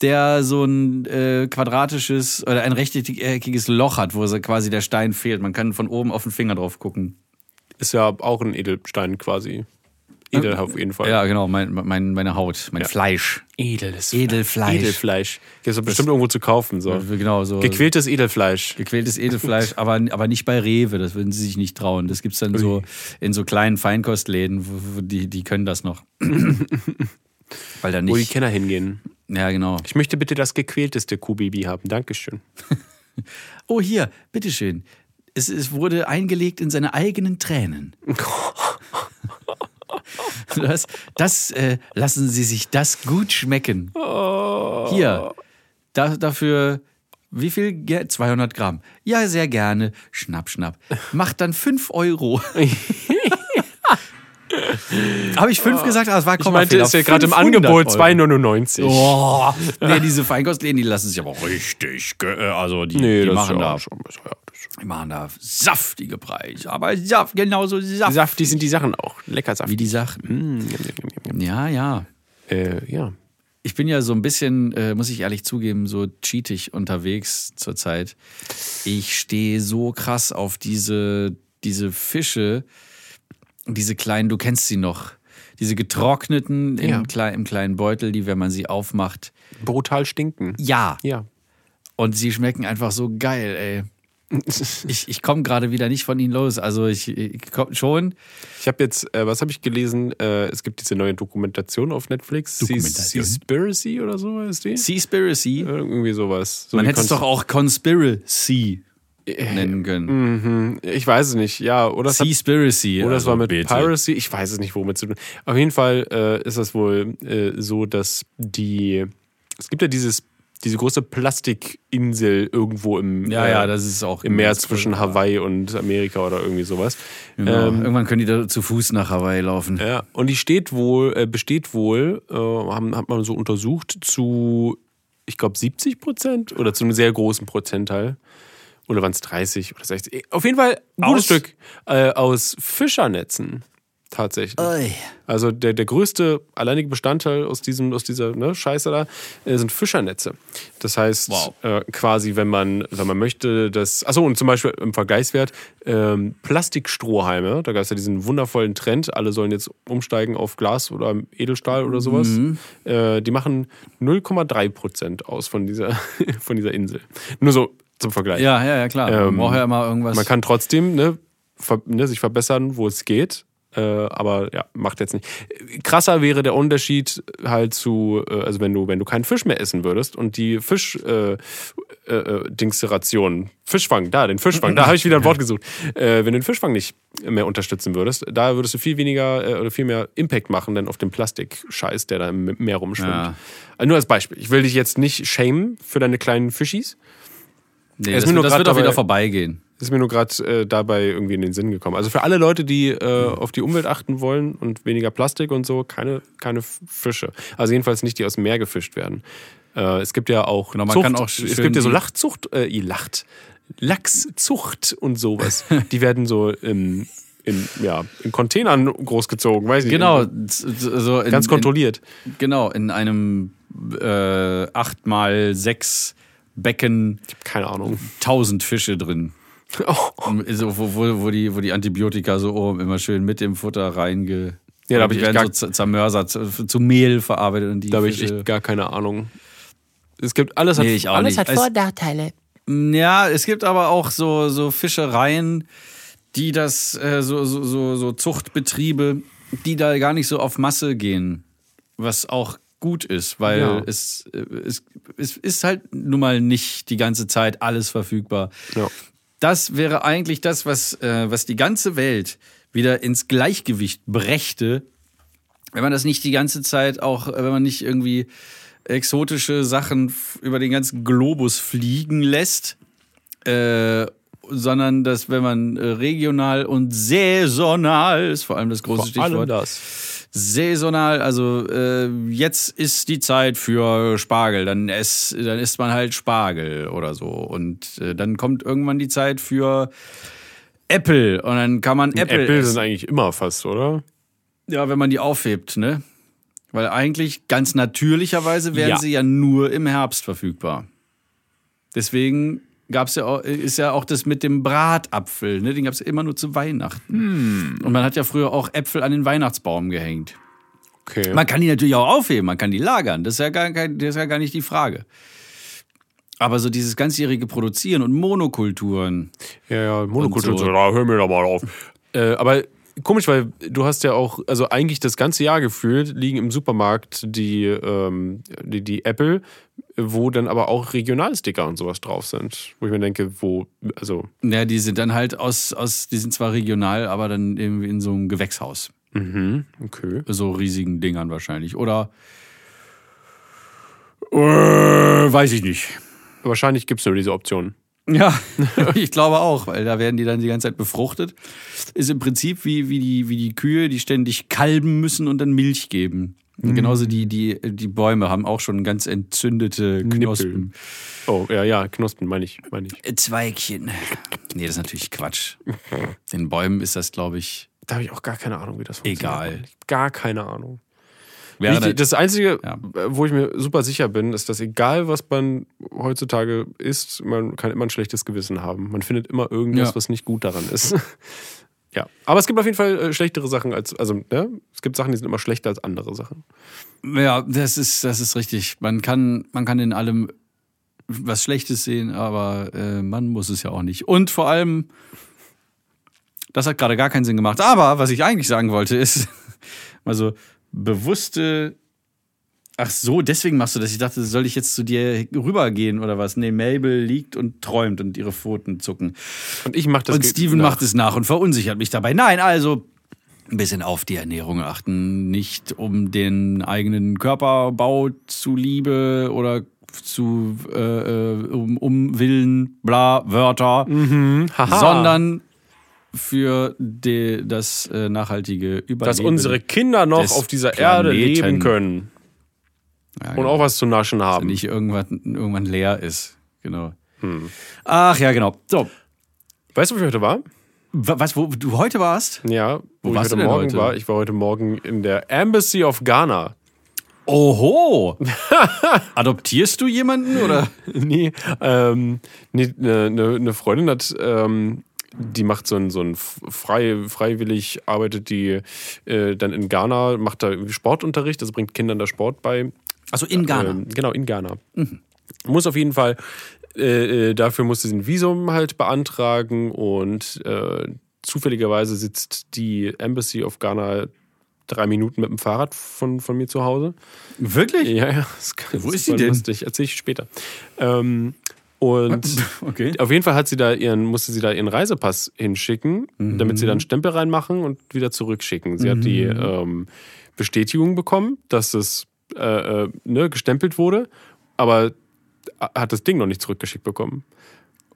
der so ein äh, quadratisches oder ein rechteckiges Loch hat, wo so quasi der Stein fehlt. Man kann von oben auf den Finger drauf gucken. Ist ja auch ein Edelstein quasi. Edel auf jeden Fall. Ja, genau, mein, mein, meine Haut, mein Fleisch. Edles Edelfleisch. Edelfleisch. Gibt es bestimmt irgendwo zu kaufen. So. Genau, so. Gequältes Edelfleisch. Gequältes Edelfleisch, aber, aber nicht bei Rewe, das würden sie sich nicht trauen. Das gibt's dann so in so kleinen Feinkostläden, wo, wo die, die können das noch. Weil da Wo die nicht. Kenner hingehen. Ja, genau. Ich möchte bitte das gequälteste Kuhbaby haben. Dankeschön. Oh, hier, bitteschön. Es, es wurde eingelegt in seine eigenen Tränen. Das, das äh, lassen Sie sich das gut schmecken. Hier, da, dafür wie viel? Ge- 200 Gramm. Ja, sehr gerne. Schnapp, schnapp. Macht dann 5 Euro. Habe ich 5 gesagt? Ah, das war Ich meinte, ist ja gerade im Angebot 2,99. Oh, nee, diese Feinkostläden, die lassen sich aber richtig, äh, also die, Nee, die das machen ist ja da, schon besser. Ja, die machen da saftige Preise, aber saft, genauso saft, Saftig sind die Sachen auch. Lecker saftig. wie die Sachen. Mm. Ja, ja. Äh, ja. Ich bin ja so ein bisschen, äh, muss ich ehrlich zugeben, so cheatig unterwegs zurzeit. Ich stehe so krass auf diese, diese Fische, diese kleinen, du kennst sie noch, diese getrockneten Ja. im, klei- im kleinen Beutel, die, wenn man sie aufmacht, Brutal stinken. ja, Ja. Und sie schmecken einfach so geil, ey. Ich, ich komme gerade wieder nicht von ihnen los. Also ich, ich komm schon. Ich habe jetzt, äh, was habe ich gelesen? Äh, es gibt diese neue Dokumentation auf Netflix. Dokumentation? Seaspiracy oder so ist die? Seaspiracy. Irgendwie sowas. So Man hätte es doch auch Conspiracy nennen können. Ich weiß es nicht. Ja, oder Seaspiracy. Oder es war also mit bitte. Piracy, ich weiß es nicht, womit zu tun. Auf jeden Fall äh, ist das wohl äh, so, dass die. Es gibt ja dieses, diese große Plastikinsel irgendwo im, Ja, äh, ja, das ist auch im Meer zwischen. Hawaii und Amerika oder irgendwie sowas. Genau. Ähm, Irgendwann können die da zu Fuß nach Hawaii laufen. ja, und die steht wohl, äh, besteht wohl, äh, haben, hat man so untersucht, zu, ich glaube, 70 Prozent oder zu einem sehr großen Prozentteil. Oder waren es 30 oder 60? Auf jeden Fall ein gutes Aus- Stück äh, aus Fischernetzen. Tatsächlich. Ui. Also der, der größte alleinige Bestandteil aus diesem, aus dieser ne, Scheiße da äh, sind Fischernetze. Das heißt, Wow. äh, quasi, wenn man, wenn man möchte, dass. Achso, und zum Beispiel im Vergleichswert, ähm, Plastikstrohhalme, da gab es ja diesen wundervollen Trend, alle sollen jetzt umsteigen auf Glas oder Edelstahl oder sowas. Mhm. Äh, die machen 0,3 Prozent aus von dieser, von dieser Insel. Nur so zum Vergleich. Ja, ja, ja, klar. Man Ähm, braucht ja immer irgendwas. Man kann trotzdem ne, ver, ne, sich verbessern, wo es geht. Äh, aber ja, macht jetzt nicht. Krasser wäre der Unterschied halt zu, äh, also wenn du, wenn du keinen Fisch mehr essen würdest und die Fisch äh, äh, äh, Dingsration, Fischfang, da, den Fischfang, da habe ich wieder ein Wort gesucht. Äh, wenn du den Fischfang nicht mehr unterstützen würdest, da würdest du viel weniger äh, oder viel mehr Impact machen, denn auf dem Plastikscheiß, der da im Meer rumschwimmt. Ja. Also nur als Beispiel. Ich will dich jetzt nicht shamen für deine kleinen Fischis. Nee, das, mir nur das wird auch wieder vorbeigehen. ist mir nur gerade äh, dabei irgendwie in den Sinn gekommen. Also für alle Leute, die äh, auf die Umwelt achten wollen und weniger Plastik und so, keine, keine Fische. Also jedenfalls nicht, die aus dem Meer gefischt werden. Äh, es gibt ja auch Genau, man Zucht, kann auch es gibt ja so Lachzucht, äh, lacht, Lachszucht und sowas. die werden so in, in, ja, in Containern großgezogen, weiß ich Genau. nicht. z- So in, Ganz kontrolliert. In, genau, in einem äh, 8 mal 6 Becken Keine Ahnung. 1000 Fische drin. Oh. So, wo, wo, wo, die, wo die Antibiotika so oben immer schön mit dem Futter reinge. Ja, da hab die ich werden gar- so zermörsert, zu, zu Mehl verarbeitet und die Da habe ich Fische. echt gar keine Ahnung. Es gibt alles hat, Nee, ich auch Alles nicht. hat Vor- und Nachteile. Ja, es gibt aber auch so, so Fischereien, die das, äh, so, so, so, so Zuchtbetriebe, die da gar nicht so auf Masse gehen. Was auch gut ist, weil Ja. es, es, es ist halt nun mal nicht die ganze Zeit alles verfügbar. Ja. Das wäre eigentlich das, was, äh, was die ganze Welt wieder ins Gleichgewicht brächte, wenn man das nicht die ganze Zeit auch, äh, wenn man nicht irgendwie exotische Sachen über den ganzen Globus fliegen lässt, äh, sondern dass wenn man äh, regional und saisonal ist vor allem das große Vor Stichwort das. Saisonal, also äh, jetzt ist die Zeit für Spargel, dann, ess, dann isst man halt Spargel oder so. Und äh, dann kommt irgendwann die Zeit für Äpfel und dann kann man Äpfel essen. sind eigentlich immer fast, oder? Ja, wenn man die aufhebt, ne? Weil eigentlich ganz natürlicherweise wären Ja. sie ja nur im Herbst verfügbar. Deswegen gab's ja auch, ist ja auch das mit dem Bratapfel, ne? Den gab's ja immer nur zu Weihnachten. Hm. Und man hat ja früher auch Äpfel an den Weihnachtsbaum gehängt. Okay. Man kann die natürlich auch aufheben, man kann die lagern. Das ist ja gar, das ist ja gar nicht die Frage. Aber so dieses ganzjährige Produzieren und Monokulturen. Ja, ja, Monokultur. Und so. So. Da, hör mir doch mal auf. Äh, aber komisch, weil du hast ja auch, also eigentlich das ganze Jahr gefühlt liegen im Supermarkt die, ähm, die, die Apple, wo dann aber auch Regionalsticker und sowas drauf sind. Wo ich mir denke, wo, also, Ja, die sind dann halt aus, aus, die sind zwar regional, aber dann irgendwie in so einem Gewächshaus. okay. So riesigen Dingern wahrscheinlich. Oder äh, weiß ich nicht. Wahrscheinlich gibt es nur diese Option. Ja, ich glaube auch, weil da werden die dann die ganze Zeit befruchtet. Ist im Prinzip wie, wie, die, wie die Kühe, die ständig kalben müssen und dann Milch geben. Und genauso die, die, die Bäume haben auch schon ganz entzündete Knospen. Oh, ja, ja, Knospen meine ich, meine ich. Äh, Zweigchen. Nee, das ist natürlich Quatsch. Den Bäumen ist das, glaube ich, Da habe ich auch gar keine Ahnung, wie das funktioniert. Egal. Gar keine Ahnung. Wäre Wichtig, das Einzige, Ja. wo ich mir super sicher bin, ist, dass egal was man heutzutage isst, man kann immer ein schlechtes Gewissen haben. Man findet immer irgendwas, Ja. was nicht gut daran ist. ja, aber es gibt auf jeden Fall äh, schlechtere Sachen als, also ne? es gibt Sachen, die sind immer schlechter als andere Sachen. Ja, das ist, das ist richtig. Man kann, man kann in allem was Schlechtes sehen, aber äh, man muss es ja auch nicht. Und vor allem, das hat gerade gar keinen Sinn gemacht. Aber was ich eigentlich sagen wollte, ist, also bewusste. Ach so, deswegen machst du das. Ich dachte, soll ich jetzt zu dir rübergehen oder was? Nee, Mabel liegt und träumt und ihre Pfoten zucken. Und ich mach das Und Steven nach. macht es nach und verunsichert mich dabei. Nein, also ein bisschen auf die Ernährung achten, nicht um den eigenen Körperbau zuliebe oder zu äh, äh, um, um Willen, bla, Wörter, Haha. sondern für die, das äh, nachhaltige Überleben. dass unsere Kinder noch auf dieser Erde Planeten. leben können ja, und genau, auch was zu naschen haben. nicht irgendwann, irgendwann leer ist. Genau. Hm. Ach ja, genau. So, Weißt du, wo ich heute war? wa- was, wo du heute warst? Ja, wo, ich warst heute Morgen heute? war. Ich war heute Morgen in der Embassy of Ghana. Oho! Adoptierst du jemanden oder? nee, ähm, nee, eine ne, ne Freundin hat, ähm, die macht so ein, so ein frei, freiwillig, arbeitet die äh, dann in Ghana, macht da Sportunterricht, also bringt Kindern da Sport bei. Also in Ghana. Ähm, genau, in Ghana. Muss auf jeden Fall, äh, äh, dafür musste sie ein Visum halt beantragen und äh, zufälligerweise sitzt die Embassy of Ghana drei Minuten mit dem Fahrrad von, von mir zu Hause. Wirklich? Ja, ja. Das ist Wo ist sie denn? Lustig. Erzähle ich später. Ähm, und Okay. auf jeden Fall hat sie da ihren, musste sie da ihren Reisepass hinschicken, damit sie dann einen Stempel reinmachen und wieder zurückschicken. Sie hat die ähm, Bestätigung bekommen, dass es äh, äh, ne, gestempelt wurde, aber hat das Ding noch nicht zurückgeschickt bekommen.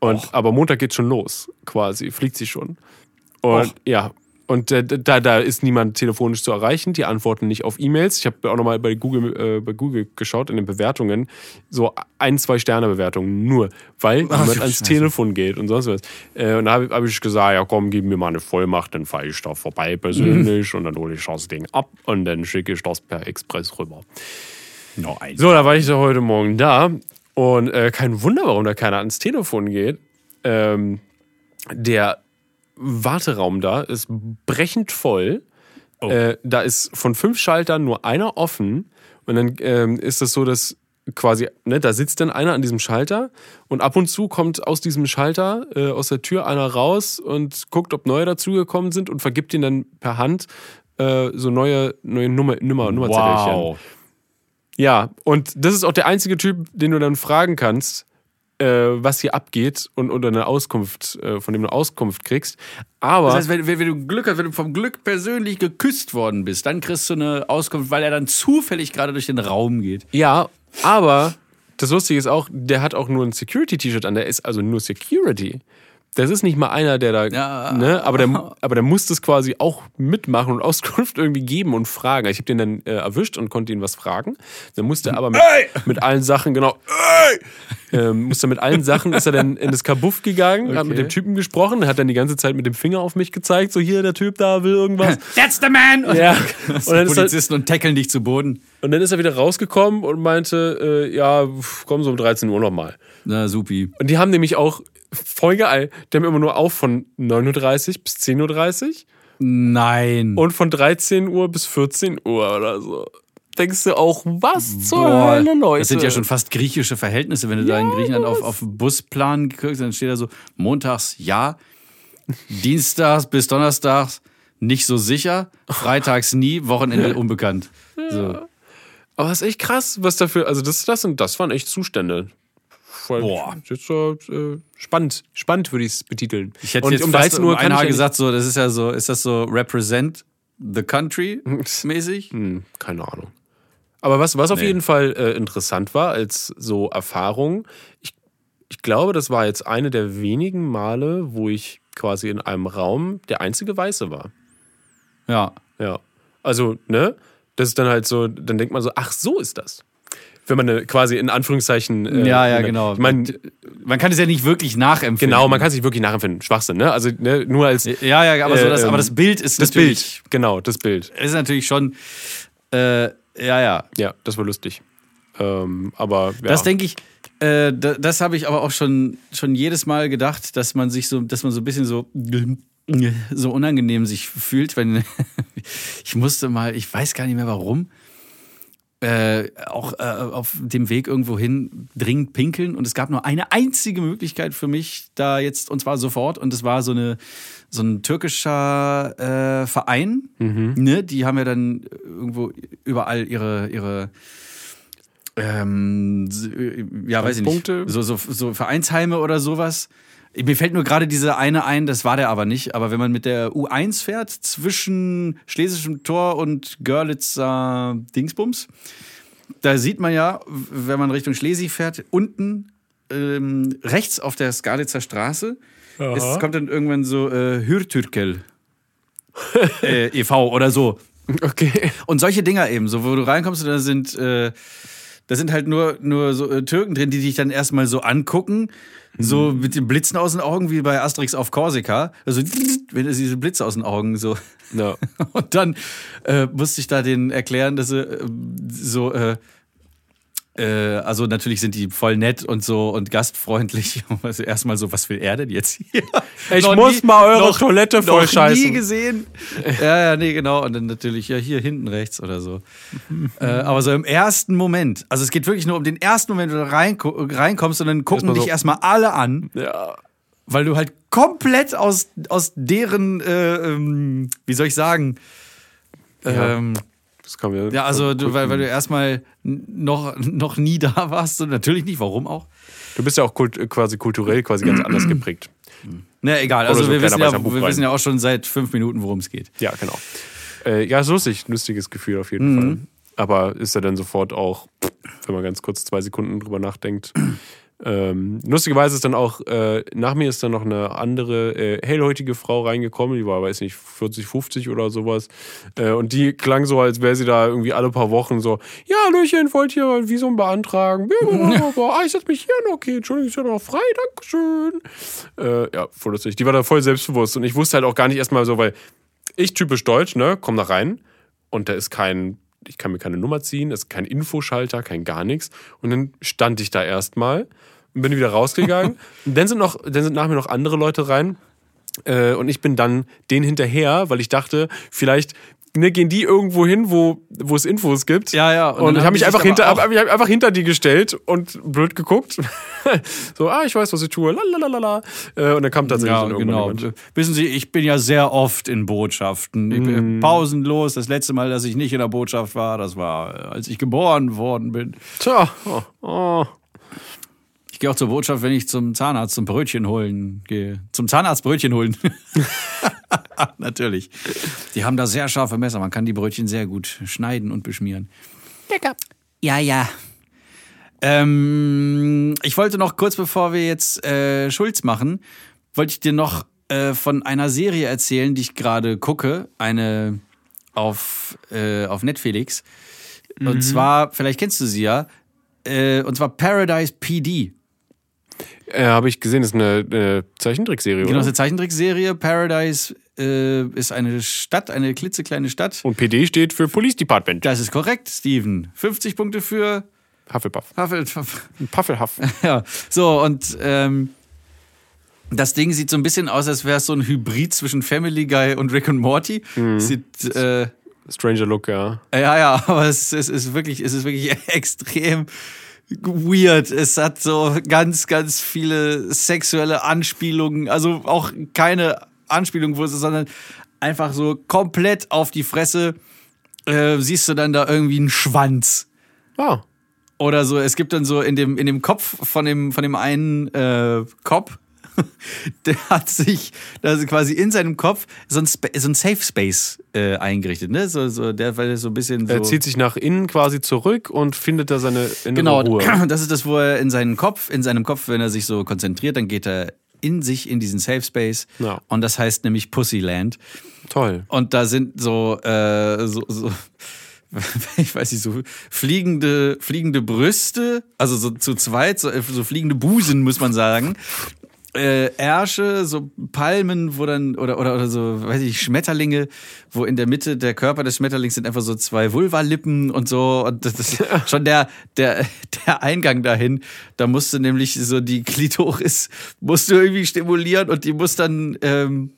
Und aber Montag geht schon los, quasi, fliegt sie schon. Und Och. ja, und äh, da, da ist niemand telefonisch zu erreichen, die antworten nicht auf E-Mails. Ich habe auch nochmal bei Google, äh, bei Google geschaut in den Bewertungen, so ein, zwei Sterne Bewertungen nur, weil niemand du ans. Telefon geht und sonst was. Äh, und da habe hab ich gesagt, ja komm, gib mir mal eine Vollmacht, dann fahre ich da vorbei persönlich und dann hole ich das Ding ab und dann schicke ich das per Express rüber. No. So, da war ich so heute Morgen da und äh, kein Wunder, warum da keiner ans Telefon geht. Ähm, der Warteraum da ist brechend voll. Äh, da ist von fünf Schaltern nur einer offen und dann ähm, ist das so, dass quasi, ne, da sitzt dann einer an diesem Schalter und ab und zu kommt aus diesem Schalter, äh, aus der Tür einer raus und guckt, ob neue dazugekommen sind und vergibt ihnen dann per Hand äh, so neue, neue Nummer, Nummer, Nummerzettelchen. Wow. Ja, und das ist auch der einzige Typ, den du dann fragen kannst, äh, was hier abgeht und oder eine Auskunft, äh, von dem du Auskunft kriegst. Aber Das heißt, wenn, wenn, wenn du Glück hast, wenn du vom Glück persönlich geküsst worden bist, dann kriegst du eine Auskunft, weil er dann zufällig gerade durch den Raum geht. ja, aber das Lustige ist auch, der hat auch nur ein Security-T-Shirt an, der ist also nur Security. Das ist nicht mal einer, der da, Ja. ne, aber der, aber der muss das quasi auch mitmachen und Auskunft irgendwie geben und fragen. Ich habe den dann äh, erwischt und konnte ihn was fragen. Dann musste er aber mit, mit allen Sachen, genau, ähm, musste mit allen Sachen, ist er dann in das Kabuff gegangen, hat mit Okay. dem Typen gesprochen, hat dann die ganze Zeit mit dem Finger auf mich gezeigt, so hier, der Typ da will irgendwas. That's the man! Und ja. Und dann, ist er, Polizisten und tackeln dich zu Boden. und dann ist er wieder rausgekommen und meinte, äh, ja, komm so um 13 Uhr nochmal. Na, supi. Und die haben nämlich auch, voll geil, die haben immer nur auf von 9.30 Uhr bis 10.30 Uhr Nein. und von 13 Uhr bis 14 Uhr oder so. Denkst du auch, was zur Boah, Hölle, Leute? Das sind ja schon fast griechische Verhältnisse. Wenn du da in Griechenland auf, auf Busplan guckst, dann steht da so, montags ja, dienstags bis donnerstags nicht so sicher, freitags nie, Wochenende unbekannt. So. Aber das ist echt krass, was dafür, also das, das und das waren echt Zustände. Voll, Boah. Das ist so, äh, spannend, spannend würde ich es betiteln. Ich hätte und jetzt um fast 13 Uhr um ein Haar gesagt, so, das ist ja so, ist das so represent the country mäßig? Hm, keine Ahnung. Aber was, was auf Nee. jeden Fall äh, interessant war als so Erfahrung, ich, ich glaube, das war jetzt eine der wenigen Male, wo ich quasi in einem Raum der einzige Weiße war. Ja. Ja. Also, ne? Das ist dann halt so, dann denkt man so, ach, so ist das. Wenn man eine, quasi in Anführungszeichen. äh, Ja, ja, genau. Ich meine, Man kann es ja nicht wirklich nachempfinden. genau, man kann sich wirklich nachempfinden. Schwachsinn, ne? Also, ne, nur als. Ja, ja, aber, so Äh, das, aber ähm, das Bild ist Das Bild, genau, das Bild. ist natürlich schon, äh, ja, ja. Ja, das war lustig. Ähm, aber ja. Das denke ich, äh, da, das habe ich aber auch schon, schon jedes Mal gedacht, dass man sich so, dass man so ein bisschen so, so unangenehm sich fühlt, wenn ich musste mal, ich weiß gar nicht mehr warum. Äh, auch äh, auf dem Weg irgendwo hin dringend pinkeln und es gab nur eine einzige Möglichkeit für mich da jetzt und zwar sofort und es war so eine so ein türkischer äh, Verein, ne? Die haben ja dann irgendwo überall ihre ihre ähm, äh, ja, weiß ich nicht, so, so, so Vereinsheime oder sowas. Mir fällt nur gerade diese eine ein, das war der aber nicht. Aber wenn man mit der U1 fährt, zwischen Schlesischem Tor und Görlitzer Dingsbums, da sieht man ja, wenn man Richtung Schlesi fährt, unten ähm, rechts auf der Skalitzer Straße, es kommt dann irgendwann so äh, Hürtürkel äh, e.V. oder so. Okay. Und solche Dinger eben, so wo du reinkommst da sind, äh, da sind halt nur, nur so äh, Türken drin, die dich dann erstmal so angucken, so mit den Blitzen aus den Augen, wie bei Asterix auf Korsika. Also, wenn es diese Blitze aus den Augen so. Ja. Und dann äh, musste ich da denen erklären, dass sie äh, so, äh, also natürlich sind die voll nett und so und gastfreundlich. Also erstmal so, was will er denn jetzt hier? Ich Noch muss mal eure noch- Toilette noch nie gesehen. Ja, ja, nee, genau. Und dann natürlich, ja, hier hinten rechts oder so. äh, aber so im ersten Moment, also es geht wirklich nur um den ersten Moment, wo du reinko- reinkommst und dann gucken Erstmal so- dich erstmal alle an, Ja. weil du halt komplett aus, aus deren, äh, ähm, wie soll ich sagen, Ja. ähm, Das kann ja, also du, weil, weil du erstmal noch, noch nie da warst und natürlich nicht, warum auch? Du bist ja auch kult, quasi kulturell quasi ganz anders geprägt. Na egal, also so wir, wissen ja, wir wissen ja auch schon seit fünf Minuten, worum es geht. Ja, genau. Äh, ja, ist lustig, lustiges Gefühl auf jeden Fall. Aber ist ja dann sofort auch, wenn man ganz kurz zwei Sekunden drüber nachdenkt. Ähm, lustigerweise ist dann auch, äh, nach mir ist dann noch eine andere äh, hellhäutige Frau reingekommen, die war, weiß nicht, 40, 50 oder sowas. Äh, und die klang so, als wäre sie da irgendwie alle paar Wochen so, ja, Hallöchen, wollt ihr ein Visum beantragen? ah, ich setze mich hier hin, okay, Entschuldigung, ist ja noch frei, Dankeschön. Äh, ja, voll lustig. Die war da voll selbstbewusst und ich wusste halt auch gar nicht erstmal so, weil ich typisch deutsch, ne, komm da rein und da ist kein, ich kann mir keine Nummer ziehen, es ist kein Infoschalter, kein gar nichts. Und dann stand ich da erstmal und bin wieder rausgegangen. und dann sind noch, dann sind nach mir noch andere Leute rein. Äh, und ich bin dann denen hinterher, weil ich dachte, vielleicht ne, gehen die irgendwo hin, wo, wo es Infos gibt. Ja, ja, und Und, ich habe mich einfach hinter, aber auch- hab einfach hinter die gestellt und blöd geguckt. so, ah, ich weiß, was ich tue. Lalalala. Äh, und dann kam tatsächlich Ja, dann genau. jemand. Wissen Sie, ich bin ja sehr oft in Botschaften. Ich Mm. pausenlos. Das letzte Mal, dass ich nicht in der Botschaft war, das war, als ich geboren worden bin. Tja, oh, oh. Ich gehe auch zur Botschaft, wenn ich zum Zahnarzt zum Brötchen holen gehe. Zum Zahnarzt Brötchen holen. Natürlich. Die haben da sehr scharfe Messer. Man kann die Brötchen sehr gut schneiden und beschmieren. Lecker. Ja, ja. Ähm, ich wollte noch kurz bevor wir jetzt äh, Schulz machen, wollte ich dir noch äh, von einer Serie erzählen, die ich gerade gucke. Eine auf, äh, auf Netflix. Und zwar, vielleicht kennst du sie ja, äh, und zwar Paradise PD. Äh, habe ich gesehen, das ist eine, eine Zeichentrickserie, Genau, oder? das ist eine Zeichentrickserie. Paradise äh, ist eine Stadt, eine klitzekleine Stadt. Und PD steht für Police Department. Das ist korrekt, Steven. 50 Punkte für Hufflepuff. Hufflepuff. Puffelhuff. Ja, so und ähm, das Ding sieht so ein bisschen aus, als wäre es so ein Hybrid zwischen Family Guy und Rick und Morty. Sieht, äh, Stranger Look, ja. ja, ja, aber es, es ist wirklich, es ist wirklich extrem weird. Es hat so ganz, ganz viele sexuelle Anspielungen, also auch keine Anspielung, wo es ist, sondern einfach so komplett auf die Fresse. Äh, siehst du dann da irgendwie einen Schwanz. Ah. Oder so, es gibt dann so in dem, in dem Kopf von dem, von dem einen äh, Cop, der hat sich ist quasi in seinem Kopf so ein, Spa so ein Safe Space äh, eingerichtet, ne? So, so, der, weil er so ein bisschen so. Er zieht sich nach innen quasi zurück und findet da seine innere Genau, Ruhe. das ist das, wo er in seinen Kopf, in seinem Kopf, wenn er sich so konzentriert, dann geht er in sich in diesen Safe Space. Ja. Und das heißt nämlich Pussyland. Toll. Und da sind so, äh, so, so ich weiß nicht, so fliegende, fliegende Brüste, also so zu zweit, so, so fliegende Busen, muss man sagen. Äh, Ärsche, so Palmen, wo dann, oder, oder, oder so, weiß ich, Schmetterlinge, wo in der Mitte der Körper des Schmetterlings sind einfach so zwei Vulvalippen und so. Und das ist schon der, der, der Eingang dahin. Da musst du nämlich so die Klitoris, musst du irgendwie stimulieren und die muss dann, ähm,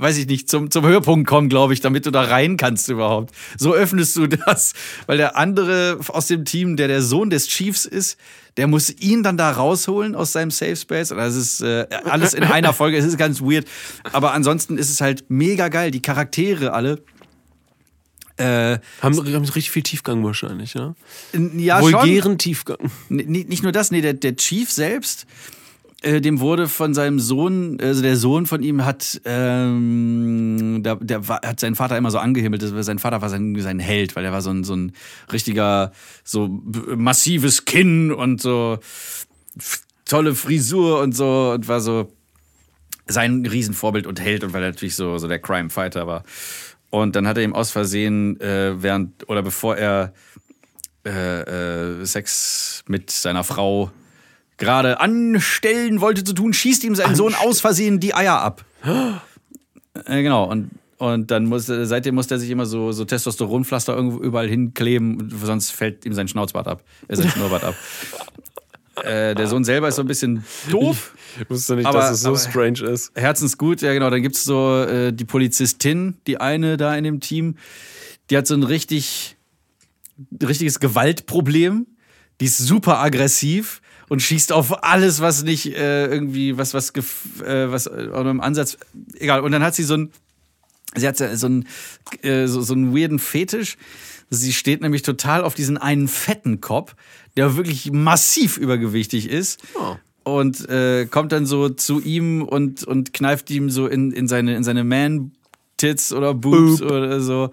weiß ich nicht, zum, zum Höhepunkt kommen, glaube ich, damit du da rein kannst überhaupt. So öffnest du das, weil der andere aus dem Team, der der Sohn des Chiefs ist, der muss ihn dann da rausholen aus seinem Safe Space. Und das ist äh, alles in einer Folge. Es ist ganz weird. Aber ansonsten ist es halt mega geil. Die Charaktere alle. Äh, Haben, haben richtig viel Tiefgang wahrscheinlich, ja? ja, schon. Vulgären Tiefgang. N- Nicht nur das, nee, der, der Chief selbst, äh, dem wurde von seinem Sohn, also der Sohn von ihm hat, ähm, der, der war, hat seinen Vater immer so angehimmelt. Sein Vater war sein, sein Held, weil er war so ein, so ein richtiger, so massives Kinn und so tolle Frisur und so und war so sein Riesenvorbild und Held und weil er natürlich so, so der Crime Fighter war. Und dann hat er ihm aus Versehen, äh, während oder bevor er äh, äh, Sex mit seiner Frau gerade anstellen wollte zu tun, schießt ihm sein Sohn aus Versehen die Eier ab. äh, genau, und, und dann muss, seitdem muss er sich immer so, so Testosteronpflaster irgendwo überall hinkleben, sonst fällt ihm sein Schnauzbart ab, äh, sein Schnurrbart ab. Äh, der Sohn selber ist so ein bisschen doof. Ich wusste nicht, Aber- dass es so strange ist. Herzensgut, ja genau. Dann gibt's so äh, die Polizistin, die eine da in dem Team, die hat so ein richtig, richtiges Gewaltproblem. Die ist super aggressiv und schießt auf alles, was nicht äh, irgendwie, was, was, gef- äh, was äh, oder im Ansatz, egal. Und dann hat sie so ein, sie hat so einen, äh, so, so einen weirden Fetisch. Sie steht nämlich total auf diesen einen fetten Kopf, der wirklich massiv übergewichtig ist. Und äh, kommt dann so zu ihm und, und kneift ihm so in, in seine, in seine Man-Tits oder Boobs oder so.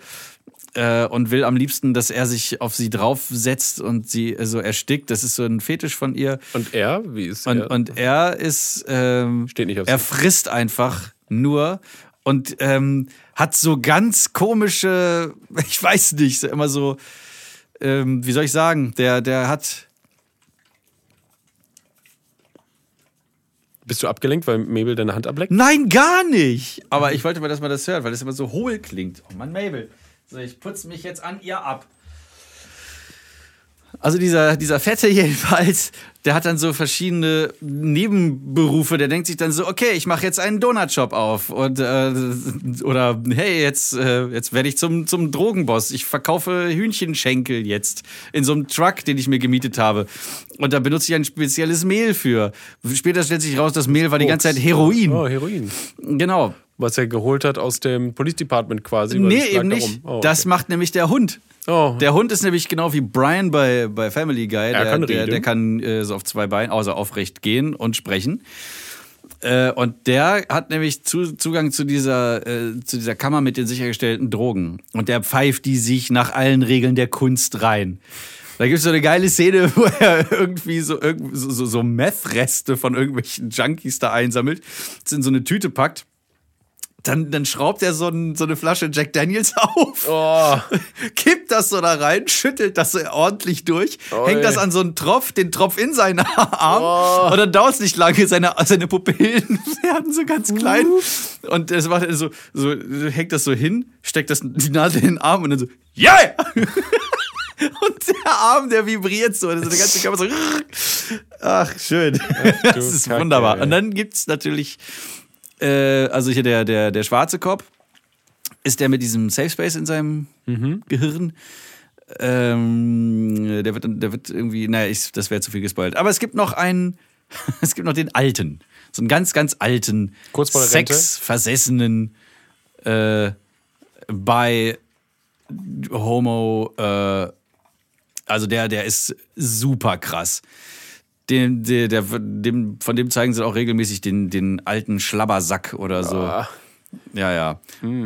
Äh, und will am liebsten, dass er sich auf sie draufsetzt und sie so erstickt. Das ist so ein Fetisch von ihr. Und er? Wie ist Und, er? und er ist, ähm, Steht nicht auf er frisst einfach nur und ähm, hat so ganz komische, ich weiß nicht, immer so, ähm, wie soll ich sagen, der, der hat, Bist du abgelenkt, weil Mabel deine Hand ableckt? nein, gar nicht. Aber ich wollte mal, dass man das hört, weil das immer so hohl klingt. Oh Mann, Mabel. So, ich putze mich jetzt an ihr ab. Also dieser, dieser Fette jedenfalls, der hat dann so verschiedene Nebenberufe. Der denkt sich dann so, okay, ich mache jetzt einen Donutshop auf. Und, äh, oder hey, jetzt, äh, jetzt werde ich zum, zum Drogenboss. Ich verkaufe Hühnchenschenkel jetzt in so einem Truck, den ich mir gemietet habe. Und da benutze ich ein spezielles Mehl für. Später stellt sich raus, das Mehl war die ganze Zeit Heroin. Oh, Heroin. Genau. Was er geholt hat aus dem Police Department quasi. Nee, eben da nicht. rum. Oh, Das okay. macht nämlich der Hund. Oh. Der Hund ist nämlich genau wie Brian bei, bei Family Guy. Der kann der, der kann äh, so auf zwei Beinen, außer aufrecht gehen und sprechen. Äh, und der hat nämlich zu, Zugang zu dieser, äh, zu dieser Kammer mit den sichergestellten Drogen. Und der pfeift die sich nach allen Regeln der Kunst rein. Da gibt es so eine geile Szene, wo er irgendwie so, so, so, Meth-Reste von irgendwelchen Junkies da einsammelt, das in so eine Tüte packt. Dann, dann schraubt er so, ein, so eine Flasche Jack Daniels auf, Oh. kippt das so da rein, schüttelt das so ordentlich durch, Oi. hängt das an so einen Tropf, den Tropf in seinen Arm und dann dauert es nicht lange, seine, seine Pupillen werden so ganz klein und das macht so, so, hängt das so hin, steckt das, die Nase in den Arm und dann so, yeah! Und der Arm, der vibriert so, also der ganze Körper so. Ach, schön. Das ist Kacke, wunderbar. ey. Und dann gibt's natürlich, äh, also hier der, der, der schwarze Kopf, ist der mit diesem Safe Space in seinem Gehirn. Ähm, der, wird, der wird irgendwie, naja, ich, das wäre zu viel gespoilt. Aber es gibt noch einen, es gibt noch den alten. So einen ganz, ganz alten, Kurz vor der sexversessenen, äh, bei Homo, äh, also der, der ist super krass. Den, der, der, dem, von dem zeigen sie auch regelmäßig den, den alten Schlabbersack oder so. Ah. Ja, ja.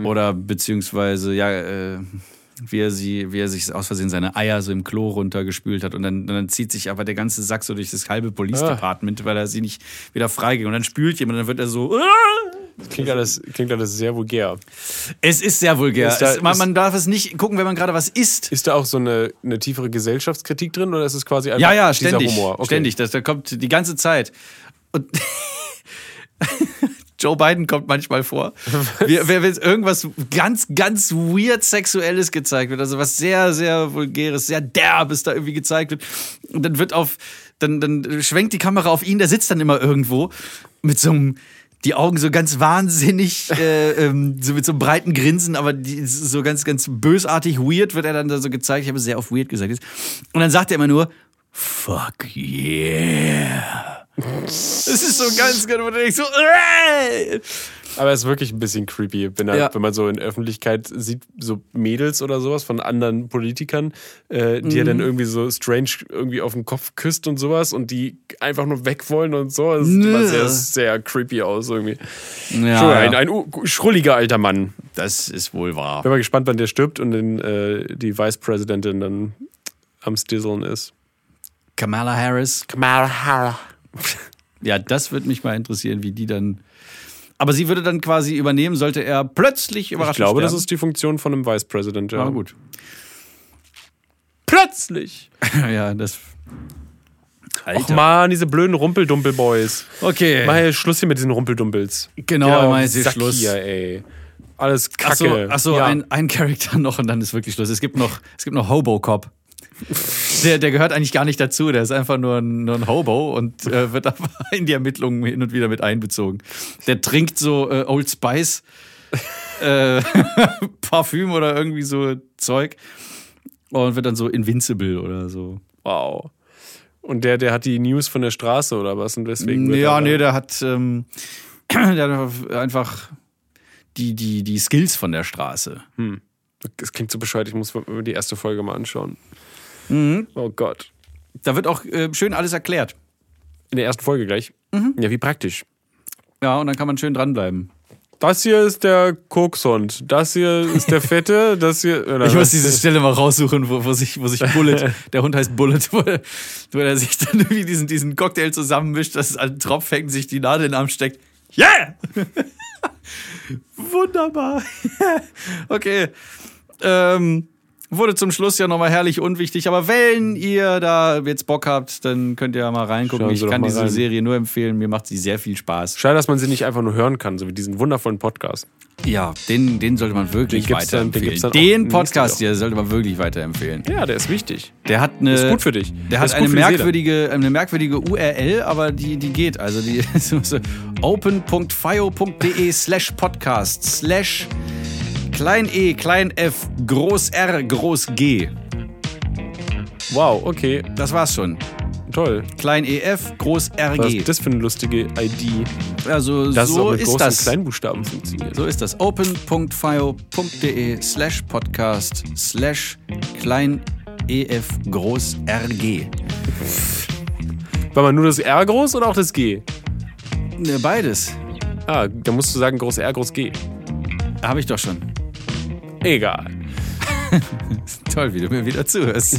Oder beziehungsweise, ja, äh, wie er sie, wie er sich aus Versehen seine Eier so im Klo runtergespült hat und dann, dann zieht sich aber der ganze Sack so durch das halbe Police Department, weil er sie nicht wieder freiging und dann spült jemand und dann wird er so. "Ah!" Klingt alles, klingt alles sehr vulgär. Es ist sehr vulgär. Ist da- es, man, ist- man darf es nicht gucken, wenn man gerade was isst. Ist da auch so eine, eine tiefere Gesellschaftskritik drin oder ist es quasi einfach Ja, ja, dieser ständig. Humor? Okay. Ständig. Das, da kommt die ganze Zeit. Und Joe Biden kommt manchmal vor. Wenn wenn irgendwas ganz, ganz weird Sexuelles gezeigt wird, also was sehr, sehr Vulgäres, sehr Derbes da irgendwie gezeigt wird. Und dann wird auf, dann, dann schwenkt die Kamera auf ihn, der sitzt dann immer irgendwo mit so einem die Augen so ganz wahnsinnig, äh, ähm, so mit so einem breiten Grinsen, aber die, so ganz, ganz bösartig weird wird er dann da so gezeigt. Ich habe es sehr oft weird gesagt. Und dann sagt er immer nur, fuck yeah. Es ist so ganz, ganz, denkst so, äh! Aber es ist wirklich ein bisschen creepy, wenn, Ja. wenn man so in Öffentlichkeit sieht, so Mädels oder sowas von anderen Politikern, äh, die er Mhm. dann irgendwie so strange irgendwie auf den Kopf küsst und sowas und die einfach nur weg wollen und so. Das sieht immer Nö. sehr, sehr creepy aus irgendwie. Ja, Schon ein, ja. ein schrulliger alter Mann. das ist wohl wahr. Bin mal gespannt, wann der stirbt und den, äh, die Vice-Präsidentin dann am Stisseln ist. Kamala Harris. Kamala Harris. Ja, das würde mich mal interessieren, wie die dann. Aber sie würde dann quasi übernehmen, sollte er plötzlich Ich überraschend glaube, das sterben. ist die Funktion von einem Vice-President. Ja. Ah, gut. Plötzlich. ja, das. Och man, diese blöden Rumpeldumpel-Boys. Okay. Mal Schluss hier mit diesen Rumpeldumpels. Genau, Ja, mal jetzt hier Schluss. Hier, ey. Alles Kacke. Achso, ach so, ja. ein, ein Charakter noch und dann ist wirklich Schluss. Es gibt noch, es gibt noch Hobo-Cop. Der, der gehört eigentlich gar nicht dazu, der ist einfach nur ein, nur ein Hobo und äh, wird aber in die Ermittlungen hin und wieder mit einbezogen. Der trinkt so äh, Old Spice äh, Parfüm oder irgendwie so Zeug und wird dann so Invincible oder so. Wow. Und der, der hat die News von der Straße oder was? Und deswegen. Ja, nee, der hat, ähm, der hat einfach die, die, die Skills von der Straße. Das klingt so bescheuert, ich muss mir die erste Folge mal anschauen. Mhm. Oh Gott. Da wird auch äh, schön alles erklärt. In der ersten Folge gleich. Mhm. Ja, wie praktisch. Ja, und dann kann man schön dranbleiben. Das hier ist der Kokshund. Das hier ist der Fette. Das hier. Ich muss diese Stelle mal raussuchen, wo, wo, sich, wo sich Bullet, der Hund heißt Bullet, wo, er- wo er sich dann irgendwie diesen, diesen Cocktail zusammenmischt, dass es an den Tropf hängt, sich die Nadel in den Arm steckt. Yeah! Wunderbar. okay. Ähm, wurde zum Schluss ja nochmal herrlich unwichtig, aber wenn ihr da jetzt Bock habt, dann könnt ihr ja mal reingucken. Ich kann diese rein. Serie nur empfehlen, mir macht sie sehr viel Spaß. Schade, dass man sie nicht einfach nur hören kann, so wie diesen wundervollen Podcast. Ja, den, den sollte man wirklich Den dann- den weiterempfehlen. dann Den nächste Podcast hier sollte man wirklich weiterempfehlen. Ja, der ist wichtig. Der hat eine. Ist gut für dich. Der Ist hat eine merkwürdige, eine merkwürdige URL, aber die, die geht. Also die open.fio.de slash podcast slash klein e, klein f, groß R, groß G. Wow, okay. Das war's schon. Toll. Klein EF, groß Was RG. ist das für eine lustige ID? Also Dass es so auch mit ist. Kleinbuchstaben funktioniert. So ist das. open.fio.de slash podcast slash klein EF groß RG. War mal nur das R groß oder auch das G? Ne, Beides. Ah, da musst du sagen groß R, groß G. Habe ich doch schon. Egal. Toll, wie du mir wieder zuhörst,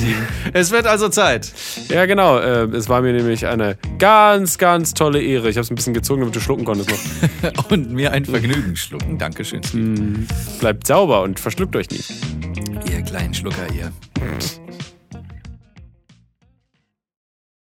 es wird also Zeit. Ja, genau. Äh, es war mir nämlich eine ganz, ganz tolle Ehre. Ich habe es ein bisschen gezogen, damit du schlucken konntest noch. Und mir ein Vergnügen schlucken. Dankeschön, Steven. Bleibt sauber und verschluckt euch nicht. Ihr kleinen Schlucker, ihr.